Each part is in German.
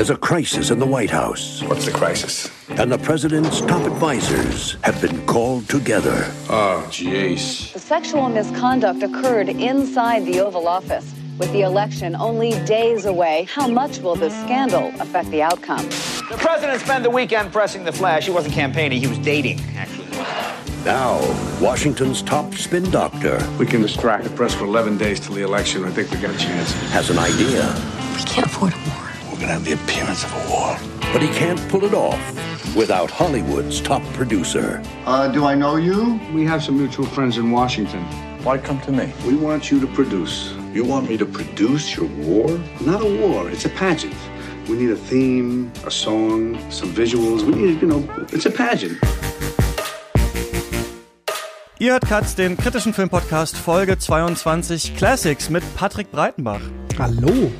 There's a crisis in the White House. What's the crisis? And the president's top advisors have been called together. Oh, jeez. The sexual misconduct occurred inside the Oval Office. With the election only days away, how much will this scandal affect the outcome? The president spent the weekend pressing the flash. He wasn't campaigning, he was dating, actually. Now, Washington's top spin doctor We can distract the press for 11 days till the election. I think we got a chance. has an idea, We can't afford a war. We're gonna have the appearance of a war. but he can't pull it off without Hollywood's top producer. Uh, do I know you? We have some mutual friends in Washington. Why come to me? We want you to produce. You want me to produce your war? Not a war, it's a pageant. We need a theme, a song, some visuals. We need, you know, it's a pageant. Ihr hört Katz, den kritischen Filmpodcast Folge 22 Classics mit Patrick Breitenbach, Hallo.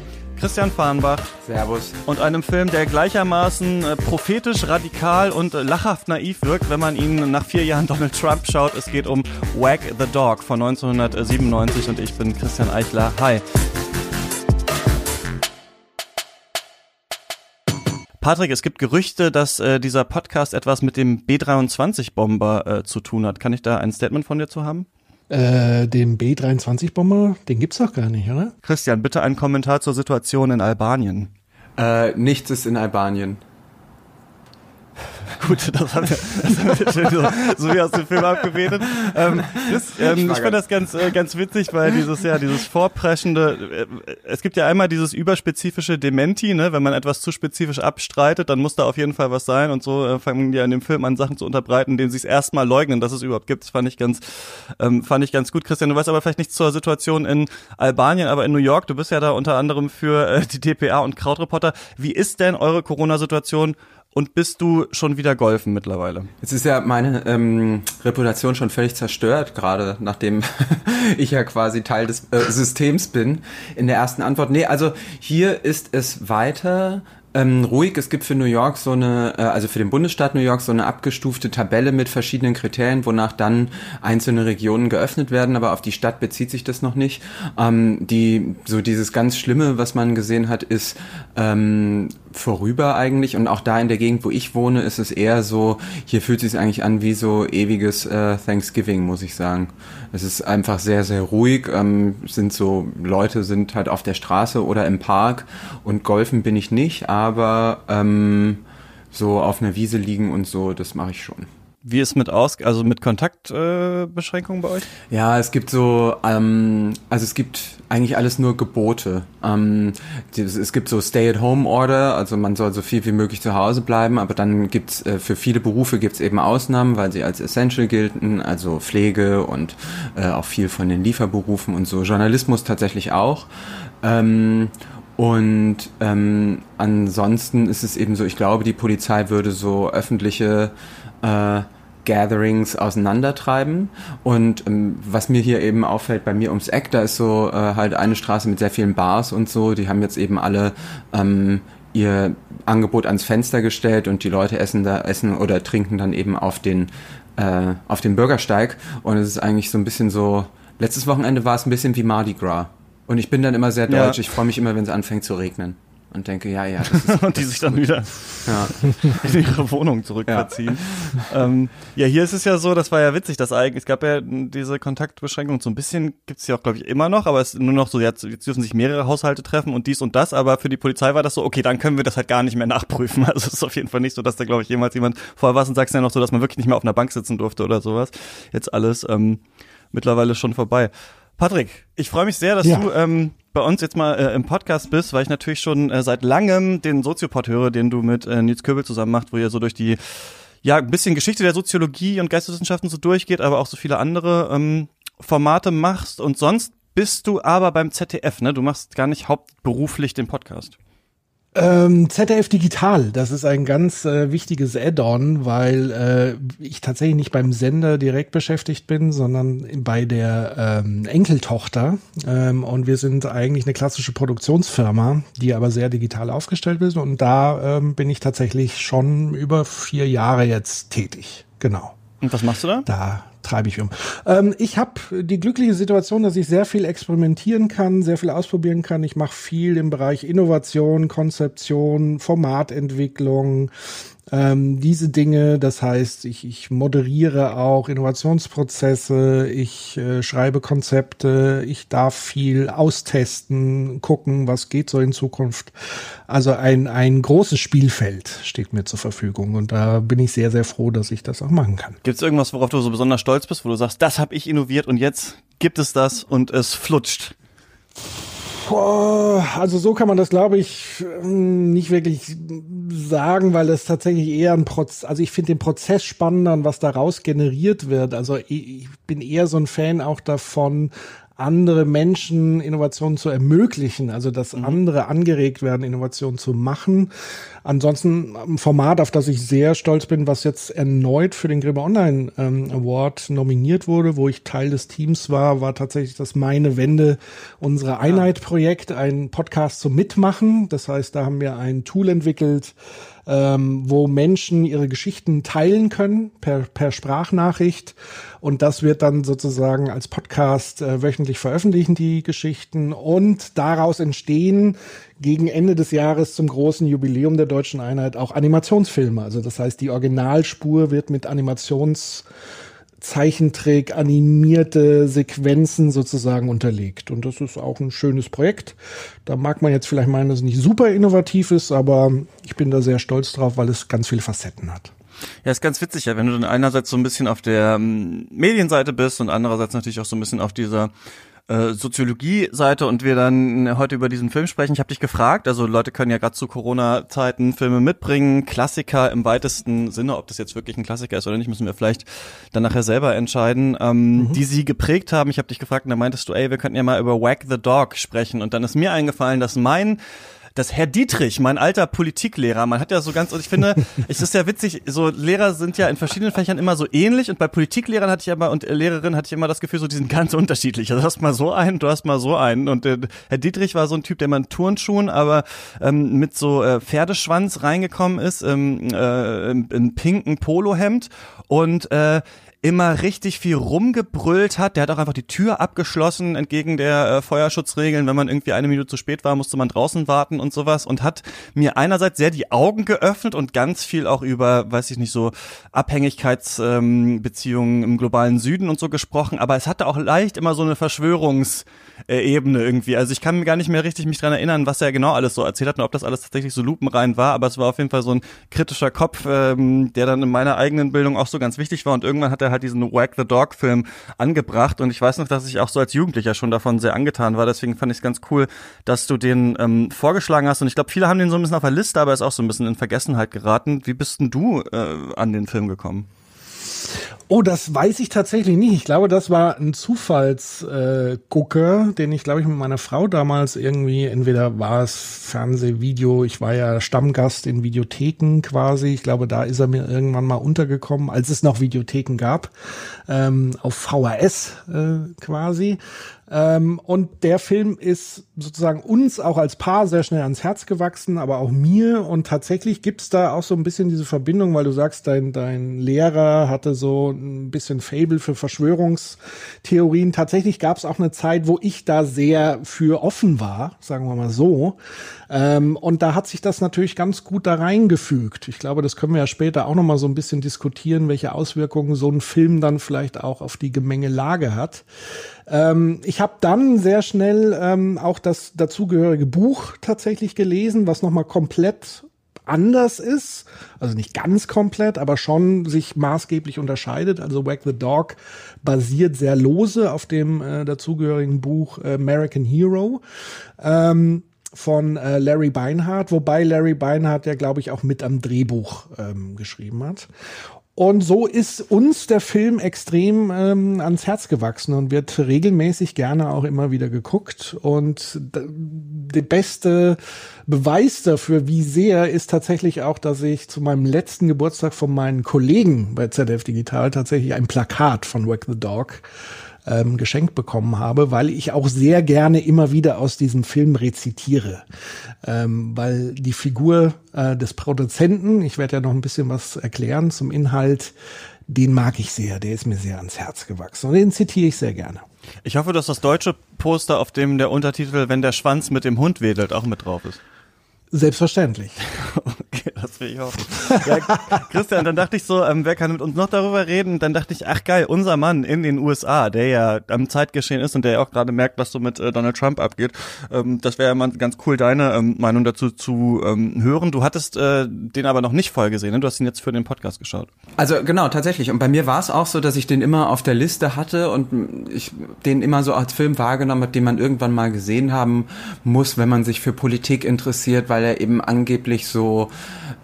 Christian Farnbach Servus. und einem Film, der gleichermaßen äh, prophetisch, radikal und äh, lachhaft naiv wirkt, wenn man ihn nach vier Jahren Donald Trump schaut. Es geht um Wag the Dog von 1997 und ich bin Christian Eichler. Hi. Patrick, es gibt Gerüchte, dass äh, dieser Podcast etwas mit dem B-23-Bomber äh, zu tun hat. Kann ich da ein Statement von dir zu haben? Äh, den B-23-Bomber, den gibt's doch gar nicht, oder? Christian, bitte einen Kommentar zur Situation in Albanien. Äh, nichts ist in Albanien. Gut, das haben wir, das haben wir schön so, so wie aus dem Film abgeredet. Ähm, das, ähm, ich finde das ganz, äh, ganz witzig, weil dieses, ja, dieses vorpreschende, äh, es gibt ja einmal dieses überspezifische Dementi, ne, wenn man etwas zu spezifisch abstreitet, dann muss da auf jeden Fall was sein und so äh, fangen die ja in dem Film an, Sachen zu unterbreiten, denen sie es erstmal leugnen, dass es überhaupt gibt. Das fand ich ganz, ähm, fand ich ganz gut. Christian, du weißt aber vielleicht nichts zur Situation in Albanien, aber in New York, du bist ja da unter anderem für äh, die DPA und Krautreporter. Wie ist denn eure Corona-Situation und bist du schon wieder golfen mittlerweile? Jetzt ist ja meine ähm, Reputation schon völlig zerstört, gerade nachdem ich ja quasi Teil des äh, Systems bin. In der ersten Antwort, nee, also hier ist es weiter ähm, ruhig. Es gibt für New York so eine, äh, also für den Bundesstaat New York so eine abgestufte Tabelle mit verschiedenen Kriterien, wonach dann einzelne Regionen geöffnet werden, aber auf die Stadt bezieht sich das noch nicht. Ähm, die so dieses ganz Schlimme, was man gesehen hat, ist ähm, vorüber eigentlich und auch da in der Gegend, wo ich wohne, ist es eher so, hier fühlt es sich eigentlich an wie so ewiges äh, Thanksgiving, muss ich sagen. Es ist einfach sehr, sehr ruhig, ähm, sind so, Leute sind halt auf der Straße oder im Park und golfen bin ich nicht, aber ähm, so auf einer Wiese liegen und so, das mache ich schon. Wie ist mit aus, also mit Kontaktbeschränkungen äh, bei euch? Ja, es gibt so, ähm, also es gibt eigentlich alles nur Gebote. Ähm, es gibt so Stay-at-Home-Order, also man soll so viel wie möglich zu Hause bleiben, aber dann gibt's äh, für viele Berufe gibt's eben Ausnahmen, weil sie als essential gelten, also Pflege und äh, auch viel von den Lieferberufen und so, Journalismus tatsächlich auch. Ähm, und ähm, ansonsten ist es eben so, ich glaube, die Polizei würde so öffentliche äh, Gatherings auseinandertreiben. Und ähm, was mir hier eben auffällt, bei mir ums Eck, da ist so äh, halt eine Straße mit sehr vielen Bars und so. Die haben jetzt eben alle ähm, ihr Angebot ans Fenster gestellt und die Leute essen da essen oder trinken dann eben auf den äh, auf dem Bürgersteig. Und es ist eigentlich so ein bisschen so. Letztes Wochenende war es ein bisschen wie Mardi Gras. Und ich bin dann immer sehr Ja. deutsch. Ich freue mich immer, wenn es anfängt zu regnen. Und denke, ja, ja, das ist, und die sich dann wieder ja. in ihre Wohnung zurückverziehen. Ja. Ähm, ja, hier ist es ja so, das war ja witzig, dass eigentlich, es gab ja diese Kontaktbeschränkung, so ein bisschen gibt's ja auch, glaube ich, immer noch, aber es ist nur noch so, jetzt, jetzt dürfen sich mehrere Haushalte treffen und dies und das, aber für die Polizei war das so, okay, dann können wir das halt gar nicht mehr nachprüfen. Also es ist auf jeden Fall nicht so, dass da, glaube ich, jemals jemand vorher war und sagst ja noch so, dass man wirklich nicht mehr auf einer Bank sitzen durfte oder sowas. Jetzt alles ähm, mittlerweile schon vorbei. Patrick, ich freue mich sehr, dass Ja. du ähm, bei uns jetzt mal äh, im Podcast bist, weil ich natürlich schon äh, seit langem den Soziopod höre, den du mit äh, Nils Köbel zusammen machst, wo ihr so durch die ja ein bisschen Geschichte der Soziologie und Geisteswissenschaften so durchgeht, aber auch so viele andere ähm, Formate machst und sonst bist du aber beim ZDF, ne? Du machst gar nicht hauptberuflich den Podcast. Ähm, ZDF Digital, das ist ein ganz äh, wichtiges Add-on, weil äh, ich tatsächlich nicht beim Sender direkt beschäftigt bin, sondern bei der ähm, Enkeltochter. Ähm, und wir sind eigentlich eine klassische Produktionsfirma, die aber sehr digital aufgestellt ist. Und da ähm, bin ich tatsächlich schon über vier Jahre jetzt tätig. Genau. Und was machst du da? Da treibe ich um. Ähm, ich habe die glückliche Situation, dass ich sehr viel experimentieren kann, sehr viel ausprobieren kann. Ich mache viel im Bereich Innovation, Konzeption, Formatentwicklung, ähm, diese Dinge. Das heißt, ich, ich moderiere auch Innovationsprozesse, ich äh, schreibe Konzepte, ich darf viel austesten, gucken, was geht so in Zukunft. Also ein, ein großes Spielfeld steht mir zur Verfügung und da bin ich sehr, sehr froh, dass ich das auch machen kann. Gibt es irgendwas, worauf du so besonders stolz bist, wo du sagst, das habe ich innoviert und jetzt gibt es das und es flutscht? Also so kann man das, glaube ich, nicht wirklich sagen, weil es tatsächlich eher ein Prozess, also ich finde den Prozess spannender, was daraus generiert wird. Also ich bin eher so ein Fan auch davon, andere Menschen Innovationen zu ermöglichen, also dass mhm. andere angeregt werden, Innovationen zu machen. Ansonsten ein Format, auf das ich sehr stolz bin, was jetzt erneut für den Grimme Online ähm, Award nominiert wurde, wo ich Teil des Teams war, war tatsächlich das Meine Wende, unsere Einheit Projekt, ein Podcast zum Mitmachen. Das heißt, da haben wir ein Tool entwickelt, ähm, wo Menschen ihre Geschichten teilen können per, per Sprachnachricht. Und das wird dann sozusagen als Podcast äh, wöchentlich veröffentlichen, die Geschichten. Und daraus entstehen gegen Ende des Jahres zum großen Jubiläum der deutschen Einheit auch Animationsfilme. Also das heißt, die Originalspur wird mit Animations Zeichentrick, animierte Sequenzen sozusagen unterlegt. Und das ist auch ein schönes Projekt. Da mag man jetzt vielleicht meinen, dass es nicht super innovativ ist, aber ich bin da sehr stolz drauf, weil es ganz viele Facetten hat. Ja, ist ganz witzig, ja, wenn du dann einerseits so ein bisschen auf der ähm, Medienseite bist und andererseits natürlich auch so ein bisschen auf dieser äh, Soziologie-Seite und wir dann heute über diesen Film sprechen. Ich habe dich gefragt, also Leute können ja gerade zu Corona-Zeiten Filme mitbringen, Klassiker im weitesten Sinne, ob das jetzt wirklich ein Klassiker ist oder nicht, müssen wir vielleicht dann nachher selber entscheiden, ähm, mhm. die sie geprägt haben. Ich habe dich gefragt und da meintest du, ey, wir könnten ja mal über Whack the Dog sprechen und dann ist mir eingefallen, dass mein dass Herr Dietrich, mein alter Politiklehrer, man hat ja so ganz, und ich finde, es ist ja witzig, so Lehrer sind ja in verschiedenen Fächern immer so ähnlich und bei Politiklehrern hatte ich immer und Lehrerinnen hatte ich immer das Gefühl, so die sind ganz unterschiedlich. Also du hast mal so einen, du hast mal so einen und äh, Herr Dietrich war so ein Typ, der mal in Turnschuhen, aber ähm, mit so äh, Pferdeschwanz reingekommen ist, ähm, äh, im, im pinken Polohemd und äh, immer richtig viel rumgebrüllt hat. Der hat auch einfach die Tür abgeschlossen entgegen der äh, Feuerschutzregeln. Wenn man irgendwie eine Minute zu spät war, musste man draußen warten und sowas und hat mir einerseits sehr die Augen geöffnet und ganz viel auch über, weiß ich nicht, so Abhängigkeitsbeziehungen ähm, im globalen Süden und so gesprochen. Aber es hatte auch leicht immer so eine Verschwörungs- äh, Ebene irgendwie. Also ich kann mir gar nicht mehr richtig mich dran erinnern, was er genau alles so erzählt hat und ob das alles tatsächlich so lupenrein war, aber es war auf jeden Fall so ein kritischer Kopf, ähm, der dann in meiner eigenen Bildung auch so ganz wichtig war und irgendwann hat er halt diesen Wag the Dog Film angebracht und ich weiß noch, dass ich auch so als Jugendlicher schon davon sehr angetan war, deswegen fand ich es ganz cool, dass du den ähm, vorgeschlagen hast und ich glaube, viele haben den so ein bisschen auf der Liste, aber er ist auch so ein bisschen in Vergessenheit geraten. Wie bist denn du äh, an den Film gekommen? Oh, das weiß ich tatsächlich nicht. Ich glaube, das war ein Zufallsgucker, äh, den ich, glaube ich, mit meiner Frau damals irgendwie, entweder war es Fernsehvideo, ich war ja Stammgast in Videotheken quasi. Ich glaube, da ist er mir irgendwann mal untergekommen, als es noch Videotheken gab, ähm, auf VHS äh, quasi. Ähm, und der Film ist sozusagen uns auch als Paar sehr schnell ans Herz gewachsen, aber auch mir. Und tatsächlich gibt's da auch so ein bisschen diese Verbindung, weil du sagst, dein, dein Lehrer hatte so ein bisschen Fable für Verschwörungstheorien. Tatsächlich gab's auch eine Zeit, wo ich da sehr für offen war, sagen wir mal so. Ähm, und da hat sich das natürlich ganz gut da reingefügt. Ich glaube, das können wir ja später auch nochmal so ein bisschen diskutieren, welche Auswirkungen so ein Film dann vielleicht auch auf die Gemengelage hat. Ähm, ich habe dann sehr schnell ähm, auch das dazugehörige Buch tatsächlich gelesen, was nochmal komplett anders ist, also nicht ganz komplett, aber schon sich maßgeblich unterscheidet. Also Wag the Dog basiert sehr lose auf dem äh, dazugehörigen Buch American Hero. Ähm, von äh, Larry Beinhardt, wobei Larry Beinhardt ja, glaube ich, auch mit am Drehbuch ähm, geschrieben hat. Und so ist uns der Film extrem ähm, ans Herz gewachsen und wird regelmäßig gerne auch immer wieder geguckt. Und der beste Beweis dafür, wie sehr, ist tatsächlich auch, dass ich zu meinem letzten Geburtstag von meinen Kollegen bei ZDF Digital tatsächlich ein Plakat von Wack the Dog ähm, geschenkt bekommen habe, weil ich auch sehr gerne immer wieder aus diesem Film rezitiere. Ähm, weil die Figur äh, des Produzenten, ich werde ja noch ein bisschen was erklären zum Inhalt, den mag ich sehr, der ist mir sehr ans Herz gewachsen und den zitiere ich sehr gerne. Ich hoffe, dass das deutsche Poster, auf dem der Untertitel Wenn der Schwanz mit dem Hund wedelt, auch mit drauf ist. Selbstverständlich. Okay, will ich hoffen. Ja, Christian, dann dachte ich so, ähm, wer kann mit uns noch darüber reden? Dann dachte ich, ach geil, unser Mann in den USA, der ja am Zeitgeschehen ist und der ja auch gerade merkt, was so mit äh, Donald Trump abgeht. Ähm, das wäre ja mal ganz cool, deine ähm, Meinung dazu zu ähm, hören. Du hattest äh, den aber noch nicht voll gesehen, ne? Du hast ihn jetzt für den Podcast geschaut. Also genau, tatsächlich. Und bei mir war es auch so, dass ich den immer auf der Liste hatte und ich den immer so als Film wahrgenommen habe, den man irgendwann mal gesehen haben muss, wenn man sich für Politik interessiert, weil er eben angeblich so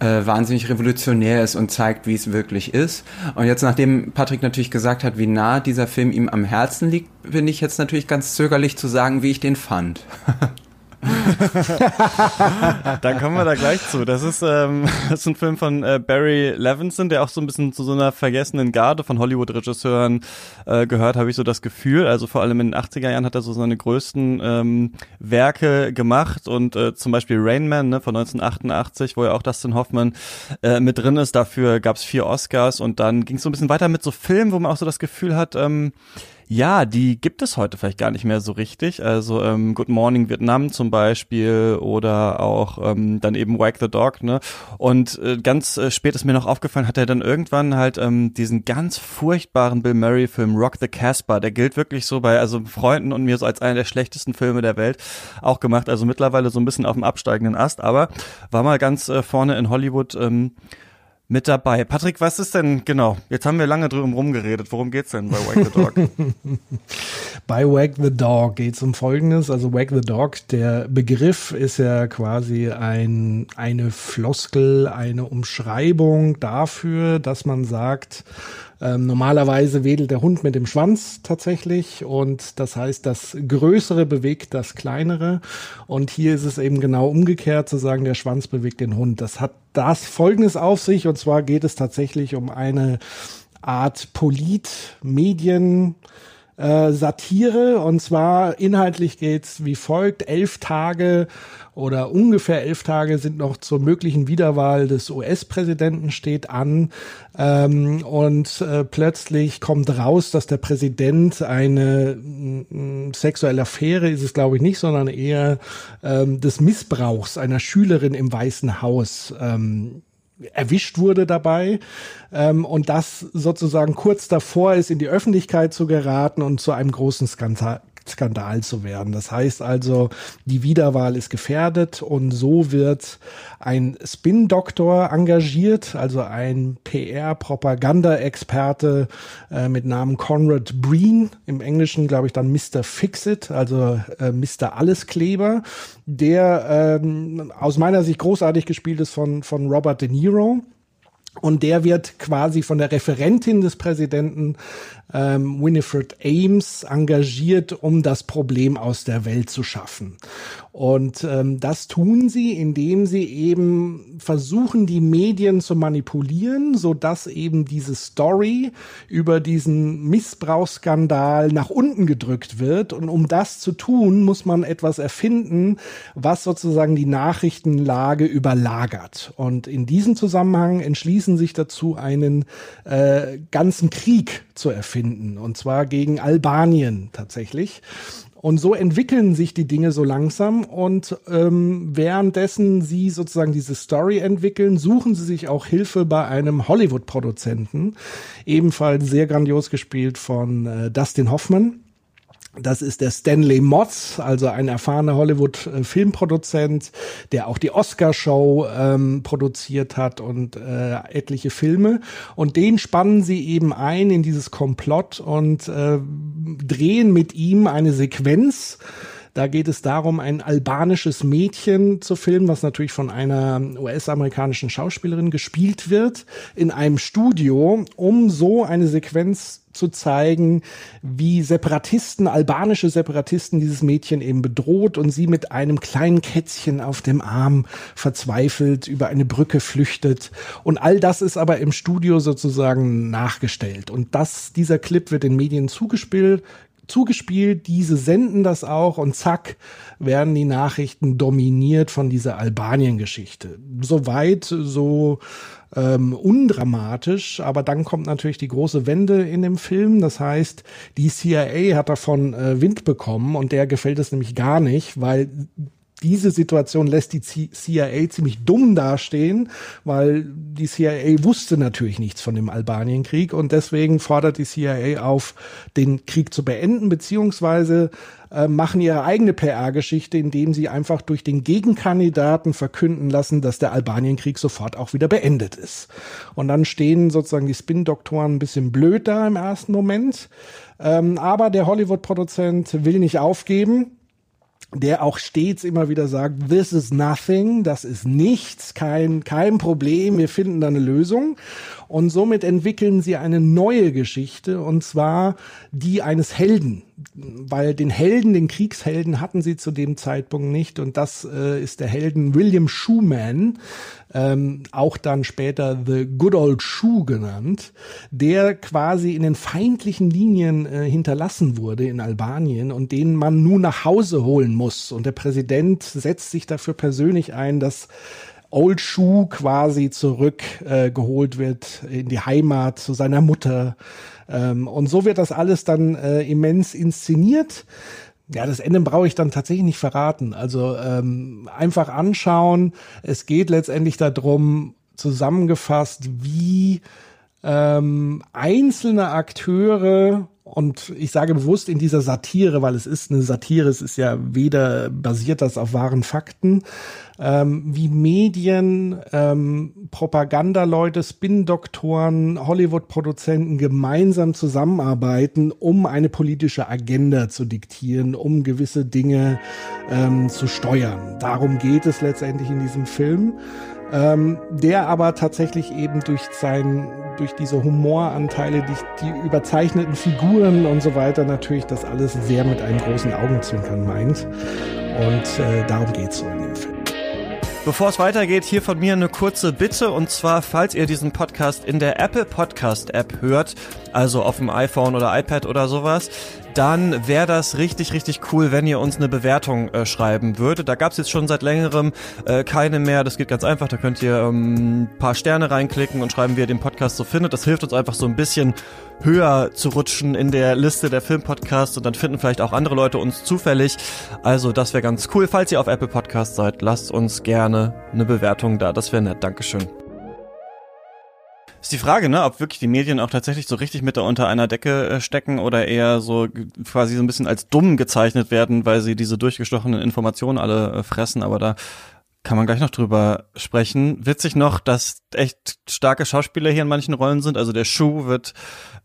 äh, wahnsinnig revolutionär ist und zeigt, wie es wirklich ist. Und jetzt, nachdem Patrick natürlich gesagt hat, wie nah dieser Film ihm am Herzen liegt, bin ich jetzt natürlich ganz zögerlich zu sagen, wie ich den fand. Dann kommen wir da gleich zu. Das ist, ähm, das ist ein Film von äh, Barry Levinson, der auch so ein bisschen zu so einer vergessenen Garde von Hollywood-Regisseuren äh, gehört, habe ich so das Gefühl. Also vor allem in den 80er Jahren hat er so seine größten ähm, Werke gemacht und äh, zum Beispiel Rain Man ne, von 1988, wo ja auch Dustin Hoffman äh, mit drin ist. Dafür gab es vier Oscars und dann ging es so ein bisschen weiter mit so Filmen, wo man auch so das Gefühl hat, ähm, ja, die gibt es heute vielleicht gar nicht mehr so richtig. Also ähm, Good Morning Vietnam zum Beispiel oder auch ähm, dann eben Wag the Dog. Ne? Und äh, ganz äh, spät ist mir noch aufgefallen, hat er dann irgendwann halt ähm, diesen ganz furchtbaren Bill Murray Film Rock the Casbah. Der gilt wirklich so bei also Freunden und mir so als einer der schlechtesten Filme der Welt auch gemacht. Also mittlerweile so ein bisschen auf dem absteigenden Ast, aber war mal ganz äh, vorne in Hollywood. Ähm, mit dabei. Patrick, was ist denn, genau, jetzt haben wir lange drüber rumgeredet. Worum geht's denn bei Wag the Dog? bei Wag the Dog geht's um Folgendes. Also Wag the Dog, der Begriff ist ja quasi ein, eine Floskel, eine Umschreibung dafür, dass man sagt, ähm, normalerweise wedelt der Hund mit dem Schwanz tatsächlich und das heißt, das Größere bewegt das Kleinere und hier ist es eben genau umgekehrt zu sagen, der Schwanz bewegt den Hund. Das hat das Folgendes auf sich und zwar geht es tatsächlich um eine Art Polit-Medien- äh, Satire und zwar inhaltlich geht's wie folgt. Elf Tage oder ungefähr elf Tage sind noch zur möglichen Wiederwahl des US-Präsidenten steht an ähm, und äh, plötzlich kommt raus, dass der Präsident eine sexuelle Affäre ist es glaube ich nicht, sondern eher ähm, des Missbrauchs einer Schülerin im Weißen Haus ähm, erwischt wurde dabei ähm, und das sozusagen kurz davor ist, in die Öffentlichkeit zu geraten und zu einem großen Skandal, Skandal zu werden. Das heißt also, die Wiederwahl ist gefährdet und so wird ein Spin-Doktor engagiert, also ein PR-Propaganda-Experte äh, mit Namen Conrad Breen, im Englischen glaube ich dann Mr. Fixit, also äh, Mr. Alleskleber, der ähm, aus meiner Sicht großartig gespielt ist von, von Robert De Niro. Und der wird quasi von der Referentin des Präsidenten ähm, Winifred Ames engagiert, um das Problem aus der Welt zu schaffen. Und ähm, das tun sie, indem sie eben versuchen, die Medien zu manipulieren, so dass eben diese Story über diesen Missbrauchsskandal nach unten gedrückt wird. Und um das zu tun, muss man etwas erfinden, was sozusagen die Nachrichtenlage überlagert. Und in diesem Zusammenhang entschließen sich dazu, einen äh, ganzen Krieg zu erfinden. Und zwar gegen Albanien tatsächlich. Und so entwickeln sich die Dinge so langsam. Und ähm, währenddessen sie sozusagen diese Story entwickeln, suchen sie sich auch Hilfe bei einem Hollywood-Produzenten, ebenfalls sehr grandios gespielt von äh, Dustin Hoffman das ist der Stanley Motz, also ein erfahrener Hollywood-Filmproduzent, der auch die Oscar-Show ähm, produziert hat und äh, etliche Filme. Und den spannen sie eben ein in dieses Komplott und äh, drehen mit ihm eine Sequenz, da geht es darum, ein albanisches Mädchen zu filmen, was natürlich von einer US-amerikanischen Schauspielerin gespielt wird, in einem Studio, um so eine Sequenz zu zeigen, wie Separatisten, albanische Separatisten dieses Mädchen eben bedroht und sie mit einem kleinen Kätzchen auf dem Arm verzweifelt über eine Brücke flüchtet. Und all das ist aber im Studio sozusagen nachgestellt. Und das, dieser Clip wird den Medien zugespielt, zugespielt, diese senden das auch und zack werden die Nachrichten dominiert von dieser Albanien-Geschichte. Soweit so ähm, undramatisch, aber dann kommt natürlich die große Wende in dem Film. Das heißt, die CIA hat davon äh, Wind bekommen und der gefällt es nämlich gar nicht, weil diese Situation lässt die CIA ziemlich dumm dastehen, weil die CIA wusste natürlich nichts von dem Albanienkrieg und deswegen fordert die CIA auf, den Krieg zu beenden, beziehungsweise äh, machen ihre eigene PR-Geschichte, indem sie einfach durch den Gegenkandidaten verkünden lassen, dass der Albanienkrieg sofort auch wieder beendet ist. Und dann stehen sozusagen die Spin-Doktoren ein bisschen blöd da im ersten Moment. Ähm, aber der Hollywood-Produzent will nicht aufgeben der auch stets immer wieder sagt, this is nothing, das ist nichts, kein, kein Problem, wir finden da eine Lösung. Und somit entwickeln sie eine neue Geschichte, und zwar die eines Helden. Weil den Helden, den Kriegshelden hatten sie zu dem Zeitpunkt nicht. Und das äh, ist der Helden William Schumann, ähm, auch dann später The Good Old Shoe genannt, der quasi in den feindlichen Linien äh, hinterlassen wurde in Albanien und den man nun nach Hause holen muss. Und der Präsident setzt sich dafür persönlich ein, dass Old Shoe quasi zurückgeholt äh, wird in die Heimat zu seiner Mutter. Ähm, und so wird das alles dann äh, immens inszeniert. Ja, das Ende brauche ich dann tatsächlich nicht verraten. Also ähm, einfach anschauen. Es geht letztendlich darum, zusammengefasst, wie ähm, einzelne Akteure und ich sage bewusst in dieser Satire, weil es ist eine Satire, es ist ja weder basiert das auf wahren Fakten, ähm, wie Medien, ähm, Propagandaleute, Spin-Doktoren, Hollywood-Produzenten gemeinsam zusammenarbeiten, um eine politische Agenda zu diktieren, um gewisse Dinge ähm, zu steuern. Darum geht es letztendlich in diesem Film ähm, der aber tatsächlich eben durch sein, durch diese Humoranteile, die, die überzeichneten Figuren und so weiter natürlich das alles sehr mit einem großen Augenzwinkern meint. Und äh, darum geht's so in dem Film. Bevor es weitergeht, hier von mir eine kurze Bitte und zwar, falls ihr diesen Podcast in der Apple Podcast App hört, also auf dem iPhone oder iPad oder sowas, dann wäre das richtig, richtig cool, wenn ihr uns eine Bewertung äh, schreiben würdet. Da gab es jetzt schon seit längerem äh, keine mehr. Das geht ganz einfach. Da könnt ihr ähm, paar Sterne reinklicken und schreiben, wie ihr den Podcast so findet. Das hilft uns einfach so ein bisschen höher zu rutschen in der Liste der Filmpodcasts und dann finden vielleicht auch andere Leute uns zufällig. Also das wäre ganz cool. Falls ihr auf Apple Podcast seid, lasst uns gerne eine Bewertung da. Das wäre nett. Dankeschön. Ist die Frage, ne, ob wirklich die Medien auch tatsächlich so richtig mit da unter einer Decke äh, stecken oder eher so quasi so ein bisschen als dumm gezeichnet werden, weil sie diese durchgestochenen Informationen alle äh, fressen, aber da kann man gleich noch drüber sprechen. Witzig noch, dass echt starke Schauspieler hier in manchen Rollen sind. Also der Schuh wird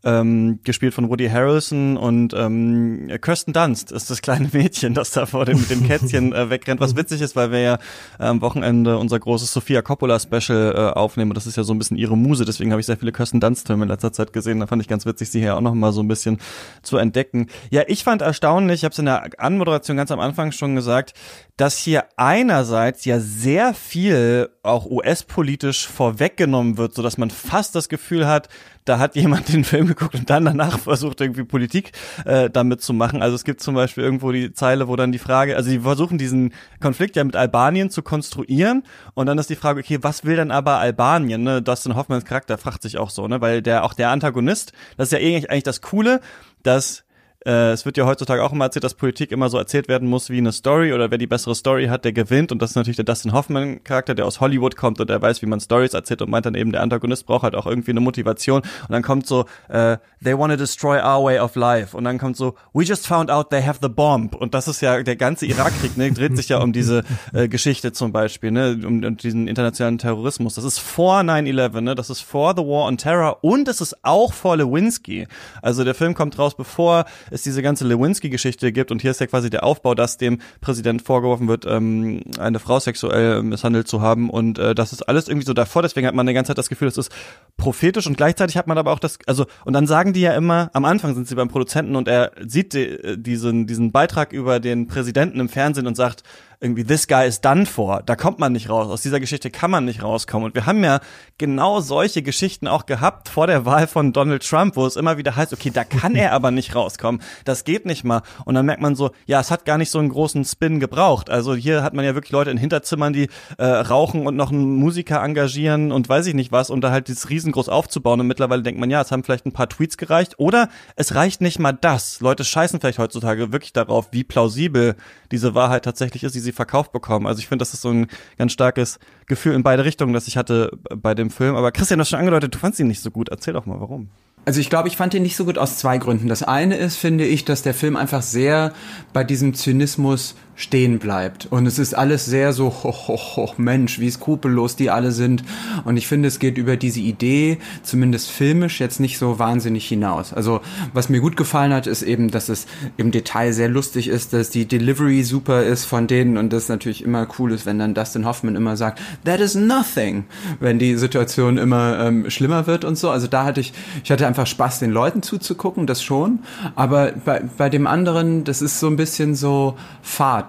ähm, gespielt von Woody Harrelson und ähm, Kirsten Dunst ist das kleine Mädchen, das da vor dem, mit dem Kätzchen äh, wegrennt. Was witzig ist, weil wir ja am Wochenende unser großes Sofia Coppola Special äh, aufnehmen. Das ist ja so ein bisschen ihre Muse. Deswegen habe ich sehr viele Kirsten Dunst-Filme in letzter Zeit gesehen. Da fand ich ganz witzig, sie hier auch noch mal so ein bisschen zu entdecken. Ja, ich fand erstaunlich, ich habe es in der Anmoderation ganz am Anfang schon gesagt, dass hier einerseits ja sehr viel auch US-politisch vorweggenommen wird, so dass man fast das Gefühl hat, da hat jemand den Film geguckt und dann danach versucht, irgendwie Politik äh, damit zu machen. Also es gibt zum Beispiel irgendwo die Zeile, wo dann die Frage, also die versuchen diesen Konflikt ja mit Albanien zu konstruieren und dann ist die Frage, okay, was will dann aber Albanien? Ne? Dustin Hoffmans Charakter fragt sich auch so, ne? Weil der auch der Antagonist, das ist ja eigentlich, eigentlich das Coole, dass äh, es wird ja heutzutage auch immer erzählt, dass Politik immer so erzählt werden muss wie eine Story oder wer die bessere Story hat, der gewinnt. Und das ist natürlich der Dustin Hoffman-Charakter, der aus Hollywood kommt und der weiß, wie man Stories erzählt und meint dann eben, der Antagonist braucht halt auch irgendwie eine Motivation. Und dann kommt so, äh, they want to destroy our way of life. Und dann kommt so, we just found out they have the bomb. Und das ist ja der ganze Irakkrieg, ne, dreht sich ja um diese äh, Geschichte zum Beispiel, ne, um, um diesen internationalen Terrorismus. Das ist vor 9-11, ne, das ist vor The War on Terror und es ist auch vor Lewinsky. Also der Film kommt raus, bevor es diese ganze Lewinsky-Geschichte gibt. Und hier ist ja quasi der Aufbau, dass dem Präsident vorgeworfen wird, ähm, eine Frau sexuell misshandelt zu haben. Und äh, das ist alles irgendwie so davor, deswegen hat man die ganze Zeit das Gefühl, es ist prophetisch. Und gleichzeitig hat man aber auch das, also und dann sagen die ja immer, am Anfang sind sie beim Produzenten und er sieht die, diesen, diesen Beitrag über den Präsidenten im Fernsehen und sagt, irgendwie this guy is done for, da kommt man nicht raus, aus dieser Geschichte kann man nicht rauskommen. Und wir haben ja genau solche Geschichten auch gehabt vor der Wahl von Donald Trump, wo es immer wieder heißt, okay, da kann er aber nicht rauskommen, das geht nicht mal. Und dann merkt man so, ja, es hat gar nicht so einen großen Spin gebraucht. Also hier hat man ja wirklich Leute in Hinterzimmern, die äh, rauchen und noch einen Musiker engagieren und weiß ich nicht was und da halt dieses riesengroß aufzubauen. Und mittlerweile denkt man, ja, es haben vielleicht ein paar Tweets gereicht oder es reicht nicht mal das. Leute scheißen vielleicht heutzutage wirklich darauf, wie plausibel diese Wahrheit tatsächlich ist, die sie verkauft bekommen. Also ich finde, das ist so ein ganz starkes Gefühl in beide Richtungen, das ich hatte bei dem Film. Aber Christian, du hast schon angedeutet, du fandst ihn nicht so gut. Erzähl doch mal, warum. Also ich glaube, ich fand ihn nicht so gut aus zwei Gründen. Das eine ist, finde ich, dass der Film einfach sehr bei diesem Zynismus stehen bleibt. Und es ist alles sehr so, hoch, hoch, hoch, Mensch, wie skrupellos die alle sind. Und ich finde, es geht über diese Idee, zumindest filmisch, jetzt nicht so wahnsinnig hinaus. Also, was mir gut gefallen hat, ist eben, dass es im Detail sehr lustig ist, dass die Delivery super ist von denen und das natürlich immer cool ist, wenn dann Dustin Hoffman immer sagt, that is nothing, wenn die Situation immer ähm, schlimmer wird und so. Also da hatte ich, ich hatte einfach Spaß, den Leuten zuzugucken, das schon. Aber bei, bei dem anderen, das ist so ein bisschen so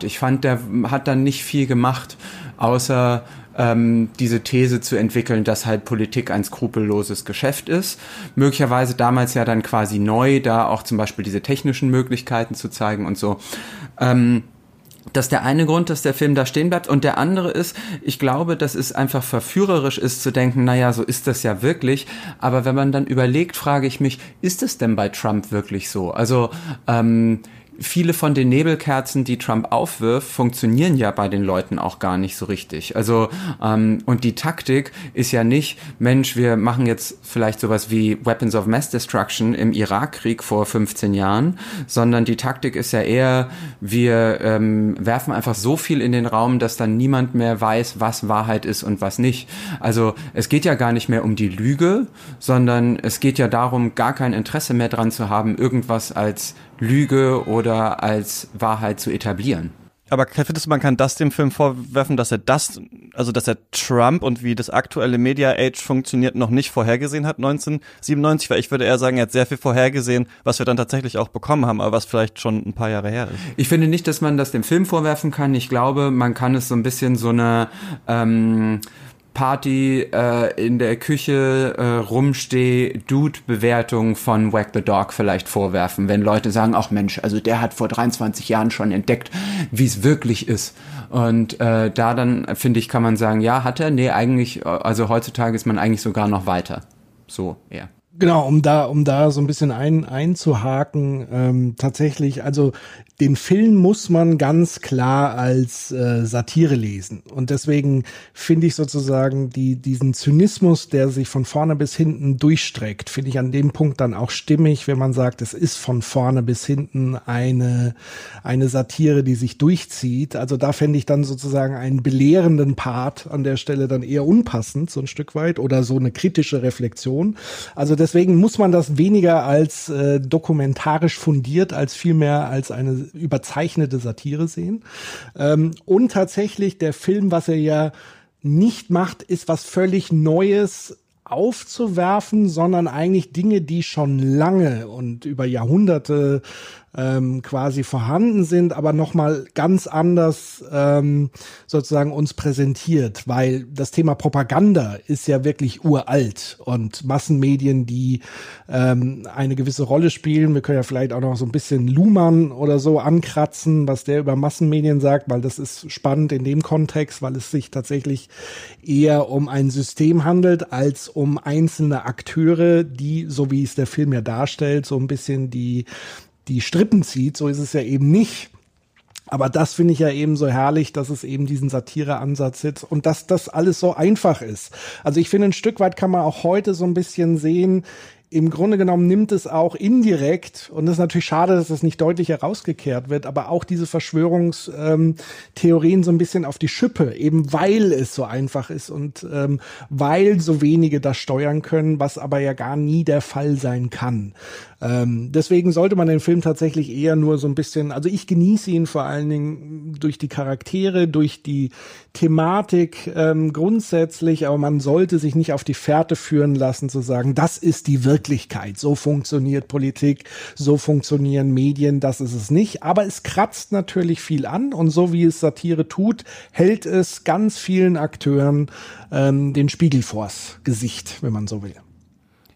Ich fand, der hat dann nicht viel gemacht, außer ähm, diese These zu entwickeln, dass halt Politik ein skrupelloses Geschäft ist. Möglicherweise damals ja dann quasi neu, da auch zum Beispiel diese technischen Möglichkeiten zu zeigen und so. Ähm, das ist der eine Grund, dass der Film da stehen bleibt. Und der andere ist, ich glaube, dass es einfach verführerisch ist zu denken, naja, so ist das ja wirklich. Aber wenn man dann überlegt, frage ich mich, ist es denn bei Trump wirklich so? Also ähm, viele von den Nebelkerzen, die Trump aufwirft, funktionieren ja bei den Leuten auch gar nicht so richtig. Also ähm, und die Taktik ist ja nicht, Mensch, wir machen jetzt vielleicht sowas wie Weapons of Mass Destruction im Irakkrieg vor 15 Jahren, sondern die Taktik ist ja eher, wir ähm, werfen einfach so viel in den Raum, dass dann niemand mehr weiß, was Wahrheit ist und was nicht. Also es geht ja gar nicht mehr um die Lüge, sondern es geht ja darum, gar kein Interesse mehr dran zu haben, irgendwas als Lüge oder als Wahrheit zu etablieren. Aber findest du, man kann das dem Film vorwerfen, dass er das, also dass er Trump und wie das aktuelle Media Age funktioniert, noch nicht vorhergesehen hat 1997? Weil ich würde eher sagen, er hat sehr viel vorhergesehen, was wir dann tatsächlich auch bekommen haben, aber was vielleicht schon ein paar Jahre her ist. Ich finde nicht, dass man das dem Film vorwerfen kann. Ich glaube, man kann es so ein bisschen so eine ähm, Party äh, in der Küche äh, rumsteh Dude Bewertung von Whack the Dog vielleicht vorwerfen, wenn Leute sagen, ach Mensch, also der hat vor 23 Jahren schon entdeckt, wie es wirklich ist. Und äh, da dann finde ich, kann man sagen, ja, hat er? Nee, eigentlich, also heutzutage ist man eigentlich sogar noch weiter. So, eher. Genau, um da, um da so ein bisschen ein, einzuhaken, ähm, tatsächlich, also den Film muss man ganz klar als äh, Satire lesen. Und deswegen finde ich sozusagen die, diesen Zynismus, der sich von vorne bis hinten durchstreckt, finde ich an dem Punkt dann auch stimmig, wenn man sagt, es ist von vorne bis hinten eine, eine Satire, die sich durchzieht. Also da fände ich dann sozusagen einen belehrenden Part an der Stelle dann eher unpassend, so ein Stück weit, oder so eine kritische Reflexion. Also deswegen muss man das weniger als äh, dokumentarisch fundiert, als vielmehr als eine überzeichnete Satire sehen. Ähm, und tatsächlich der Film, was er ja nicht macht, ist was völlig Neues aufzuwerfen, sondern eigentlich Dinge, die schon lange und über Jahrhunderte ähm, quasi vorhanden sind, aber nochmal ganz anders ähm, sozusagen uns präsentiert, weil das Thema Propaganda ist ja wirklich uralt und Massenmedien, die ähm, eine gewisse Rolle spielen. Wir können ja vielleicht auch noch so ein bisschen Luhmann oder so ankratzen, was der über Massenmedien sagt, weil das ist spannend in dem Kontext, weil es sich tatsächlich eher um ein System handelt als um einzelne Akteure, die, so wie es der Film ja darstellt, so ein bisschen die die Strippen zieht. So ist es ja eben nicht. Aber das finde ich ja eben so herrlich, dass es eben diesen Satire-Ansatz sitzt und dass das alles so einfach ist. Also ich finde, ein Stück weit kann man auch heute so ein bisschen sehen, im Grunde genommen nimmt es auch indirekt, und das ist natürlich schade, dass das nicht deutlich herausgekehrt wird, aber auch diese Verschwörungstheorien so ein bisschen auf die Schippe, eben weil es so einfach ist und ähm, weil so wenige das steuern können, was aber ja gar nie der Fall sein kann. Ähm, deswegen sollte man den Film tatsächlich eher nur so ein bisschen, also ich genieße ihn vor allen Dingen durch die Charaktere, durch die Thematik ähm, grundsätzlich, aber man sollte sich nicht auf die Fährte führen lassen zu sagen, das ist die Wirklichkeit, so funktioniert Politik, so funktionieren Medien, das ist es nicht. Aber es kratzt natürlich viel an und so wie es Satire tut, hält es ganz vielen Akteuren ähm, den Spiegel vors Gesicht, wenn man so will.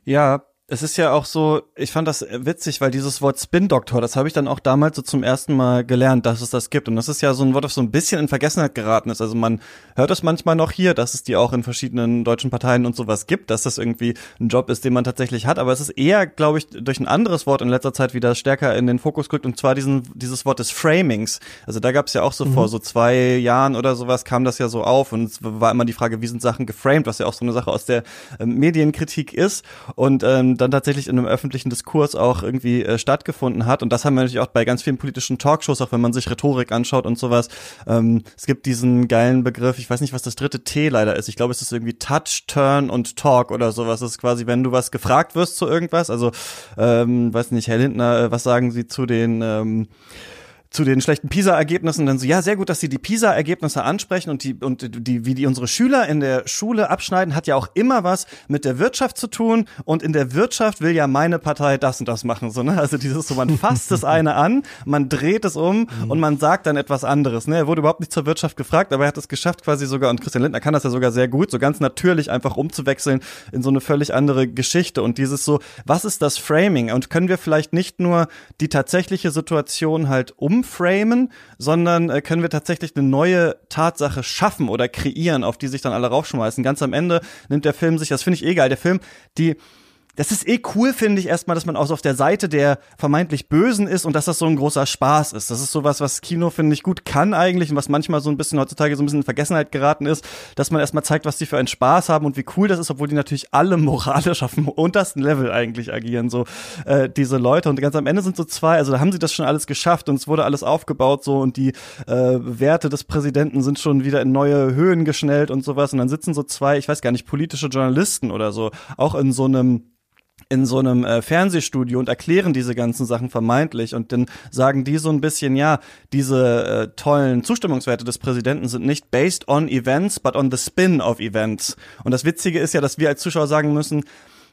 Ja, es ist ja auch so, ich fand das witzig, weil dieses Wort Spin-Doktor, das habe ich dann auch damals so zum ersten Mal gelernt, dass es das gibt. Und das ist ja so ein Wort, das so ein bisschen in Vergessenheit geraten ist. Also man hört es manchmal noch hier, dass es die auch in verschiedenen deutschen Parteien und sowas gibt, dass das irgendwie ein Job ist, den man tatsächlich hat. Aber es ist eher, glaube ich, durch ein anderes Wort in letzter Zeit wieder stärker in den Fokus gerückt. Und zwar diesen, dieses Wort des Framings. Also da gab es ja auch so mhm. vor so zwei Jahren oder sowas kam das ja so auf. Und es war immer die Frage, wie sind Sachen geframed, was ja auch so eine Sache aus der äh, Medienkritik ist. Und ähm, dann tatsächlich in einem öffentlichen Diskurs auch irgendwie äh, stattgefunden hat. Und das haben wir natürlich auch bei ganz vielen politischen Talkshows, auch wenn man sich Rhetorik anschaut und sowas. Ähm, es gibt diesen geilen Begriff, ich weiß nicht, was das dritte T leider ist. Ich glaube, es ist irgendwie Touch, Turn und Talk oder sowas. Das ist quasi, wenn du was gefragt wirst zu irgendwas. Also, ähm, weiß nicht, Herr Lindner, äh, was sagen Sie zu den ähm, zu den schlechten PISA-Ergebnissen dann so, ja, sehr gut, dass Sie die PISA-Ergebnisse ansprechen und die, und die, wie die unsere Schüler in der Schule abschneiden, hat ja auch immer was mit der Wirtschaft zu tun und in der Wirtschaft will ja meine Partei das und das machen, so, ne? Also dieses so, man fasst das eine an, man dreht es um mhm. und man sagt dann etwas anderes, ne? Er wurde überhaupt nicht zur Wirtschaft gefragt, aber er hat es geschafft quasi sogar, und Christian Lindner kann das ja sogar sehr gut, so ganz natürlich einfach umzuwechseln in so eine völlig andere Geschichte und dieses so, was ist das Framing und können wir vielleicht nicht nur die tatsächliche Situation halt um umframen, sondern äh, können wir tatsächlich eine neue Tatsache schaffen oder kreieren, auf die sich dann alle raufschmeißen. Ganz am Ende nimmt der Film sich, das finde ich eh der Film, die das ist eh cool, finde ich erstmal, dass man auch so auf der Seite der vermeintlich Bösen ist und dass das so ein großer Spaß ist. Das ist sowas, was Kino, finde ich, gut kann eigentlich und was manchmal so ein bisschen heutzutage so ein bisschen in Vergessenheit geraten ist, dass man erstmal zeigt, was die für einen Spaß haben und wie cool das ist, obwohl die natürlich alle moralisch auf dem untersten Level eigentlich agieren, so äh, diese Leute. Und ganz am Ende sind so zwei, also da haben sie das schon alles geschafft und es wurde alles aufgebaut so und die äh, Werte des Präsidenten sind schon wieder in neue Höhen geschnellt und sowas. Und dann sitzen so zwei, ich weiß gar nicht, politische Journalisten oder so, auch in so einem in so einem äh, Fernsehstudio und erklären diese ganzen Sachen vermeintlich und dann sagen die so ein bisschen, ja, diese äh, tollen Zustimmungswerte des Präsidenten sind nicht based on events, but on the spin of events. Und das Witzige ist ja, dass wir als Zuschauer sagen müssen,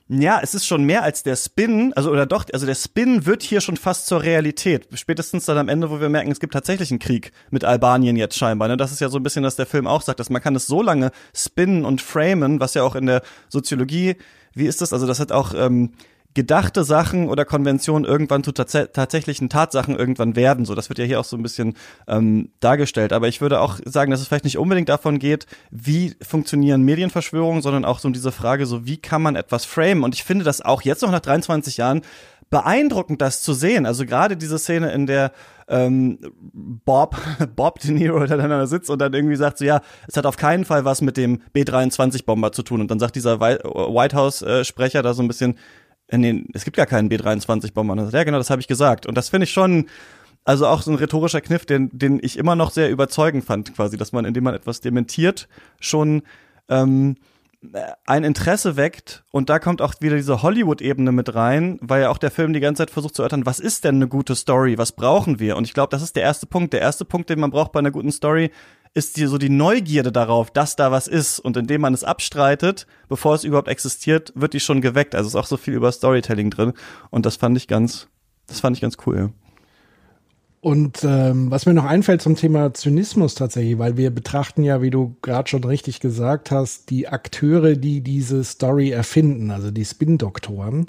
ja, es ist schon mehr als der Spin, also oder doch, also der Spin wird hier schon fast zur Realität. Spätestens dann am Ende, wo wir merken, es gibt tatsächlich einen Krieg mit Albanien jetzt scheinbar. Ne? Das ist ja so ein bisschen, dass der Film auch sagt, dass man kann es so lange spinnen und framen, was ja auch in der Soziologie wie ist das? Also das hat auch ähm, gedachte Sachen oder Konventionen irgendwann zu tats tatsächlichen Tatsachen irgendwann werden. So, das wird ja hier auch so ein bisschen ähm, dargestellt. Aber ich würde auch sagen, dass es vielleicht nicht unbedingt davon geht, wie funktionieren Medienverschwörungen, sondern auch so um diese Frage, so wie kann man etwas framen? Und ich finde das auch jetzt noch nach 23 Jahren beeindruckend, das zu sehen. Also gerade diese Szene, in der ähm, Bob, Bob De Niro dann da sitzt und dann irgendwie sagt so, ja, es hat auf keinen Fall was mit dem B-23-Bomber zu tun. Und dann sagt dieser White House-Sprecher da so ein bisschen, äh, nee, es gibt gar keinen B-23-Bomber. Ja, genau, das habe ich gesagt. Und das finde ich schon, also auch so ein rhetorischer Kniff, den, den ich immer noch sehr überzeugend fand, quasi, dass man, indem man etwas dementiert, schon ähm, ein Interesse weckt und da kommt auch wieder diese Hollywood-Ebene mit rein, weil ja auch der Film die ganze Zeit versucht zu erörtern, was ist denn eine gute Story, was brauchen wir? Und ich glaube, das ist der erste Punkt. Der erste Punkt, den man braucht bei einer guten Story, ist die, so die Neugierde darauf, dass da was ist. Und indem man es abstreitet, bevor es überhaupt existiert, wird die schon geweckt. Also ist auch so viel über Storytelling drin. Und das fand ich ganz, das fand ich ganz cool. Und ähm, was mir noch einfällt zum Thema Zynismus tatsächlich, weil wir betrachten ja, wie du gerade schon richtig gesagt hast, die Akteure, die diese Story erfinden, also die Spin-Doktoren.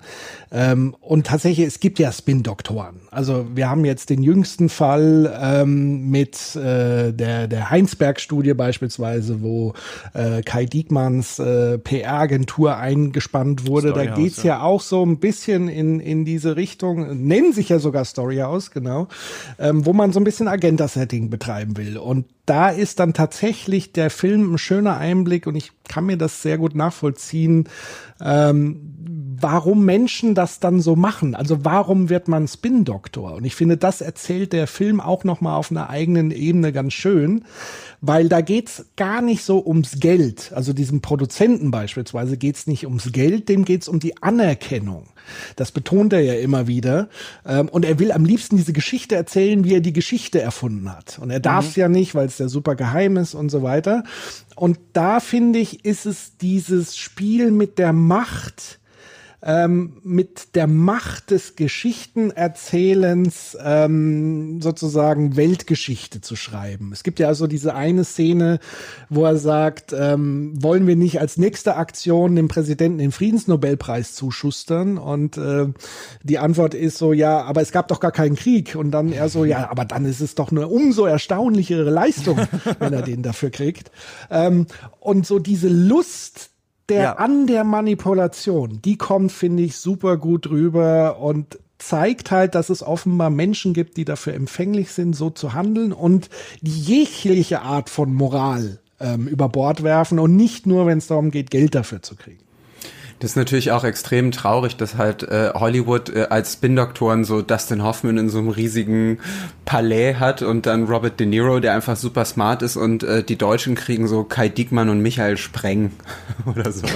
Ähm, und tatsächlich, es gibt ja Spin-Doktoren. Also wir haben jetzt den jüngsten Fall ähm, mit äh, der, der Heinsberg-Studie beispielsweise, wo äh, Kai Diekmanns äh, PR-Agentur eingespannt wurde. Story da geht's ja. ja auch so ein bisschen in, in diese Richtung, nennen sich ja sogar Story aus, genau ähm, wo man so ein bisschen Agenda-Setting betreiben will. Und da ist dann tatsächlich der Film ein schöner Einblick und ich kann mir das sehr gut nachvollziehen, ähm, warum Menschen das dann so machen. Also warum wird man Spin-Doktor? Und ich finde, das erzählt der Film auch noch mal auf einer eigenen Ebene ganz schön, weil da geht's gar nicht so ums Geld. Also diesem Produzenten beispielsweise geht's nicht ums Geld, dem geht's um die Anerkennung. Das betont er ja immer wieder. Ähm, und er will am liebsten diese Geschichte erzählen, wie er die Geschichte erfunden hat. Und er darf es mhm. ja nicht, weil es ja super geheim ist und so weiter. Und da finde ich, ist es dieses Spiel mit der Macht, ähm, mit der Macht des Geschichtenerzählens ähm, sozusagen Weltgeschichte zu schreiben. Es gibt ja also diese eine Szene, wo er sagt, ähm, wollen wir nicht als nächste Aktion dem Präsidenten den Friedensnobelpreis zuschustern? Und äh, die Antwort ist so, ja, aber es gab doch gar keinen Krieg. Und dann er so, ja, aber dann ist es doch eine umso erstaunlichere Leistung, wenn er den dafür kriegt. Ähm, und so diese Lust der ja. an der Manipulation, die kommt, finde ich, super gut rüber und zeigt halt, dass es offenbar Menschen gibt, die dafür empfänglich sind, so zu handeln und die jegliche Art von Moral ähm, über Bord werfen und nicht nur, wenn es darum geht, Geld dafür zu kriegen. Das ist natürlich auch extrem traurig, dass halt äh, Hollywood äh, als Spin-Doktoren so Dustin Hoffman in so einem riesigen Palais hat und dann Robert De Niro, der einfach super smart ist und äh, die Deutschen kriegen so Kai Diekmann und Michael Spreng oder so.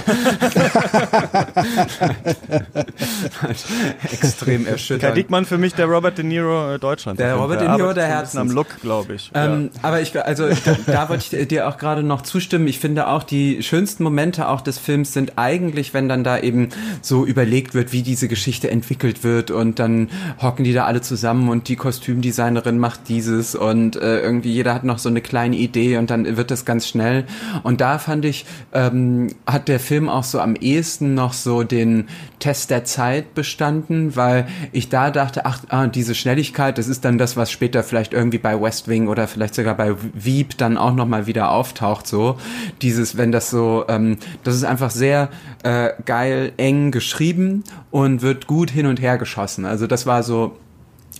extrem erschütternd. Kai Diekmann für mich der Robert De Niro äh, Deutschland. Der Robert De Niro der Herz. am Look, glaube ich. Ähm, ja. Aber ich, also da, da wollte ich dir auch gerade noch zustimmen. Ich finde auch die schönsten Momente auch des Films sind eigentlich, wenn dann da eben so überlegt wird, wie diese Geschichte entwickelt wird und dann hocken die da alle zusammen und die Kostümdesignerin macht dieses und äh, irgendwie jeder hat noch so eine kleine Idee und dann wird das ganz schnell. Und da fand ich, ähm, hat der Film auch so am ehesten noch so den Test der Zeit bestanden, weil ich da dachte, ach, ah, diese Schnelligkeit, das ist dann das, was später vielleicht irgendwie bei West Wing oder vielleicht sogar bei Veep dann auch nochmal wieder auftaucht, so. Dieses, wenn das so, ähm, das ist einfach sehr äh, geil, eng geschrieben und wird gut hin und her geschossen. Also das war so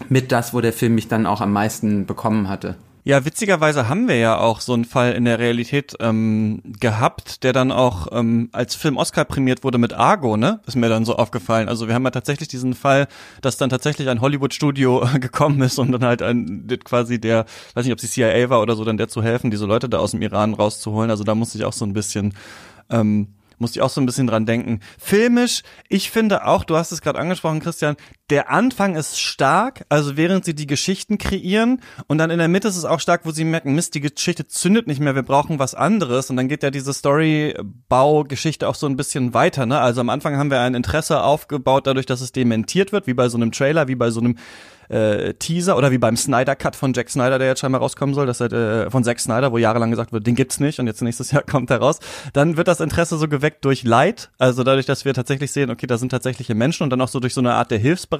mit das, wo der Film mich dann auch am meisten bekommen hatte. Ja, witzigerweise haben wir ja auch so einen Fall in der Realität ähm, gehabt, der dann auch ähm, als Film Oscar prämiert wurde mit Argo, ne? Ist mir dann so aufgefallen. Also wir haben ja tatsächlich diesen Fall, dass dann tatsächlich ein Hollywood-Studio gekommen ist und dann halt ein quasi der, weiß nicht, ob sie CIA war oder so, dann der zu helfen, diese Leute da aus dem Iran rauszuholen. Also da musste ich auch so ein bisschen ähm, musste ich auch so ein bisschen dran denken. Filmisch, ich finde auch, du hast es gerade angesprochen, Christian, der Anfang ist stark, also während sie die Geschichten kreieren und dann in der Mitte ist es auch stark, wo sie merken, Mist, die Geschichte zündet nicht mehr, wir brauchen was anderes und dann geht ja diese Storybau-Geschichte auch so ein bisschen weiter, ne? Also am Anfang haben wir ein Interesse aufgebaut dadurch, dass es dementiert wird, wie bei so einem Trailer, wie bei so einem äh, Teaser oder wie beim Snyder Cut von Jack Snyder, der jetzt scheinbar rauskommen soll, das halt, äh, von Zack Snyder, wo jahrelang gesagt wird, den gibt's nicht und jetzt nächstes Jahr kommt er raus. Dann wird das Interesse so geweckt durch Leid, also dadurch, dass wir tatsächlich sehen, okay, da sind tatsächliche Menschen und dann auch so durch so eine Art der Hilfsbereitschaft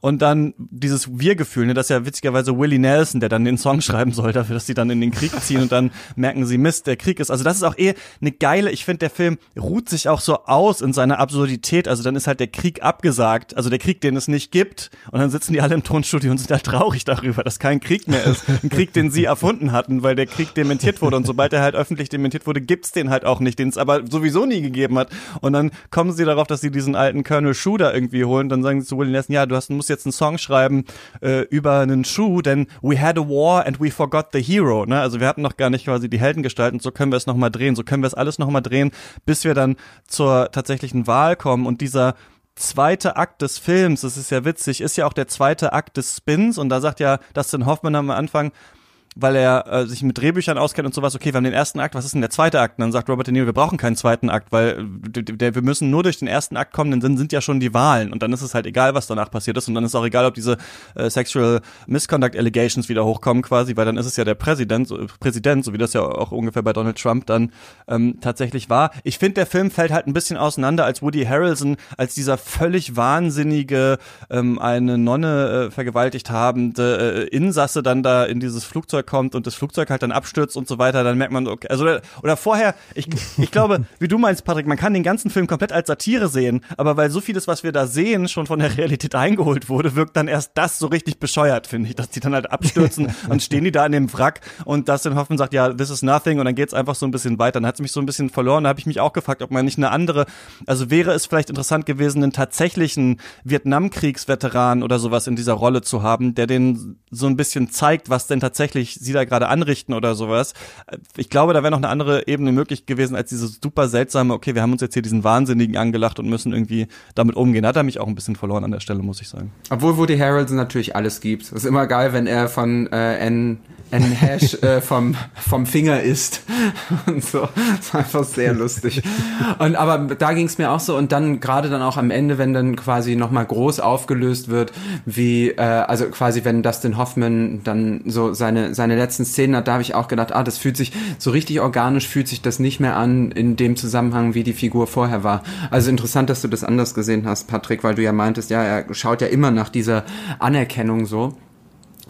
und dann dieses Wir-Gefühl, ne, das ist ja witzigerweise Willie Nelson, der dann den Song schreiben soll dafür, dass sie dann in den Krieg ziehen und dann merken sie, Mist, der Krieg ist. Also das ist auch eh eine geile, ich finde, der Film ruht sich auch so aus in seiner Absurdität. Also dann ist halt der Krieg abgesagt, also der Krieg, den es nicht gibt und dann sitzen die alle im Tonstudio und sind da traurig darüber, dass kein Krieg mehr ist. Ein Krieg, den sie erfunden hatten, weil der Krieg dementiert wurde. Und sobald er halt öffentlich dementiert wurde, gibt's den halt auch nicht, den es aber sowieso nie gegeben hat. Und dann kommen sie darauf, dass sie diesen alten Colonel Schuh da irgendwie holen. Dann sagen sie zu Willie Nelson, ja, du hast, musst jetzt einen Song schreiben äh, über einen Schuh, denn we had a war and we forgot the hero. Ne? Also wir hatten noch gar nicht quasi die Heldengestalt und so können wir es nochmal drehen. So können wir es alles nochmal drehen, bis wir dann zur tatsächlichen Wahl kommen. Und dieser zweite Akt des Films, das ist ja witzig, ist ja auch der zweite Akt des Spins und da sagt ja Dustin Hoffman am Anfang, weil er äh, sich mit Drehbüchern auskennt und sowas, okay, wir haben den ersten Akt, was ist denn der zweite Akt? Und dann sagt Robert De Niro, wir brauchen keinen zweiten Akt, weil der, wir müssen nur durch den ersten Akt kommen, denn dann sind ja schon die Wahlen und dann ist es halt egal, was danach passiert ist und dann ist auch egal, ob diese äh, Sexual Misconduct Allegations wieder hochkommen quasi, weil dann ist es ja der Präsident, so, Präsident, so wie das ja auch ungefähr bei Donald Trump dann ähm, tatsächlich war. Ich finde, der Film fällt halt ein bisschen auseinander, als Woody Harrelson als dieser völlig wahnsinnige, ähm, eine Nonne äh, vergewaltigt habende äh, Insasse dann da in dieses Flugzeug Flugzeug kommt und das Flugzeug halt dann abstürzt und so weiter, dann merkt man, okay, also oder, vorher, ich, ich glaube, wie du meinst, Patrick, man kann den ganzen Film komplett als Satire sehen, aber weil so vieles, was wir da sehen, schon von der Realität eingeholt wurde, wirkt dann erst das so richtig bescheuert, finde ich, dass die dann halt abstürzen und stehen die da in dem Wrack und Dustin Hoffman sagt, ja, this is nothing und dann geht's einfach so ein bisschen weiter. Dann hat es mich so ein bisschen verloren, da habe ich mich auch gefragt, ob man nicht eine andere, also wäre es vielleicht interessant gewesen, einen tatsächlichen Vietnamkriegsveteran oder sowas in dieser Rolle zu haben, der den so ein bisschen zeigt, was denn tatsächlich sie da gerade anrichten oder sowas. Ich glaube, da wäre noch eine andere Ebene möglich gewesen als dieses super seltsame, okay, wir haben uns jetzt hier diesen Wahnsinnigen angelacht und müssen irgendwie damit umgehen. Hat er mich auch ein bisschen verloren an der Stelle, muss ich sagen. Obwohl Woody Harrelson natürlich alles gibt. Das ist immer geil, wenn er von äh, N ein Hash äh, vom, vom Finger isst. und so. Das war einfach sehr lustig. Und aber da ging es mir auch so und dann gerade dann auch am Ende, wenn dann quasi nochmal groß aufgelöst wird, wie, äh, also quasi wenn Dustin Hoffman dann so seine, seine letzten Szenen hat, da habe ich auch gedacht, ah, das fühlt sich so richtig organisch fühlt sich das nicht mehr an in dem Zusammenhang, wie die Figur vorher war. Also interessant, dass du das anders gesehen hast, Patrick, weil du ja meintest, ja, er schaut ja immer nach dieser Anerkennung so.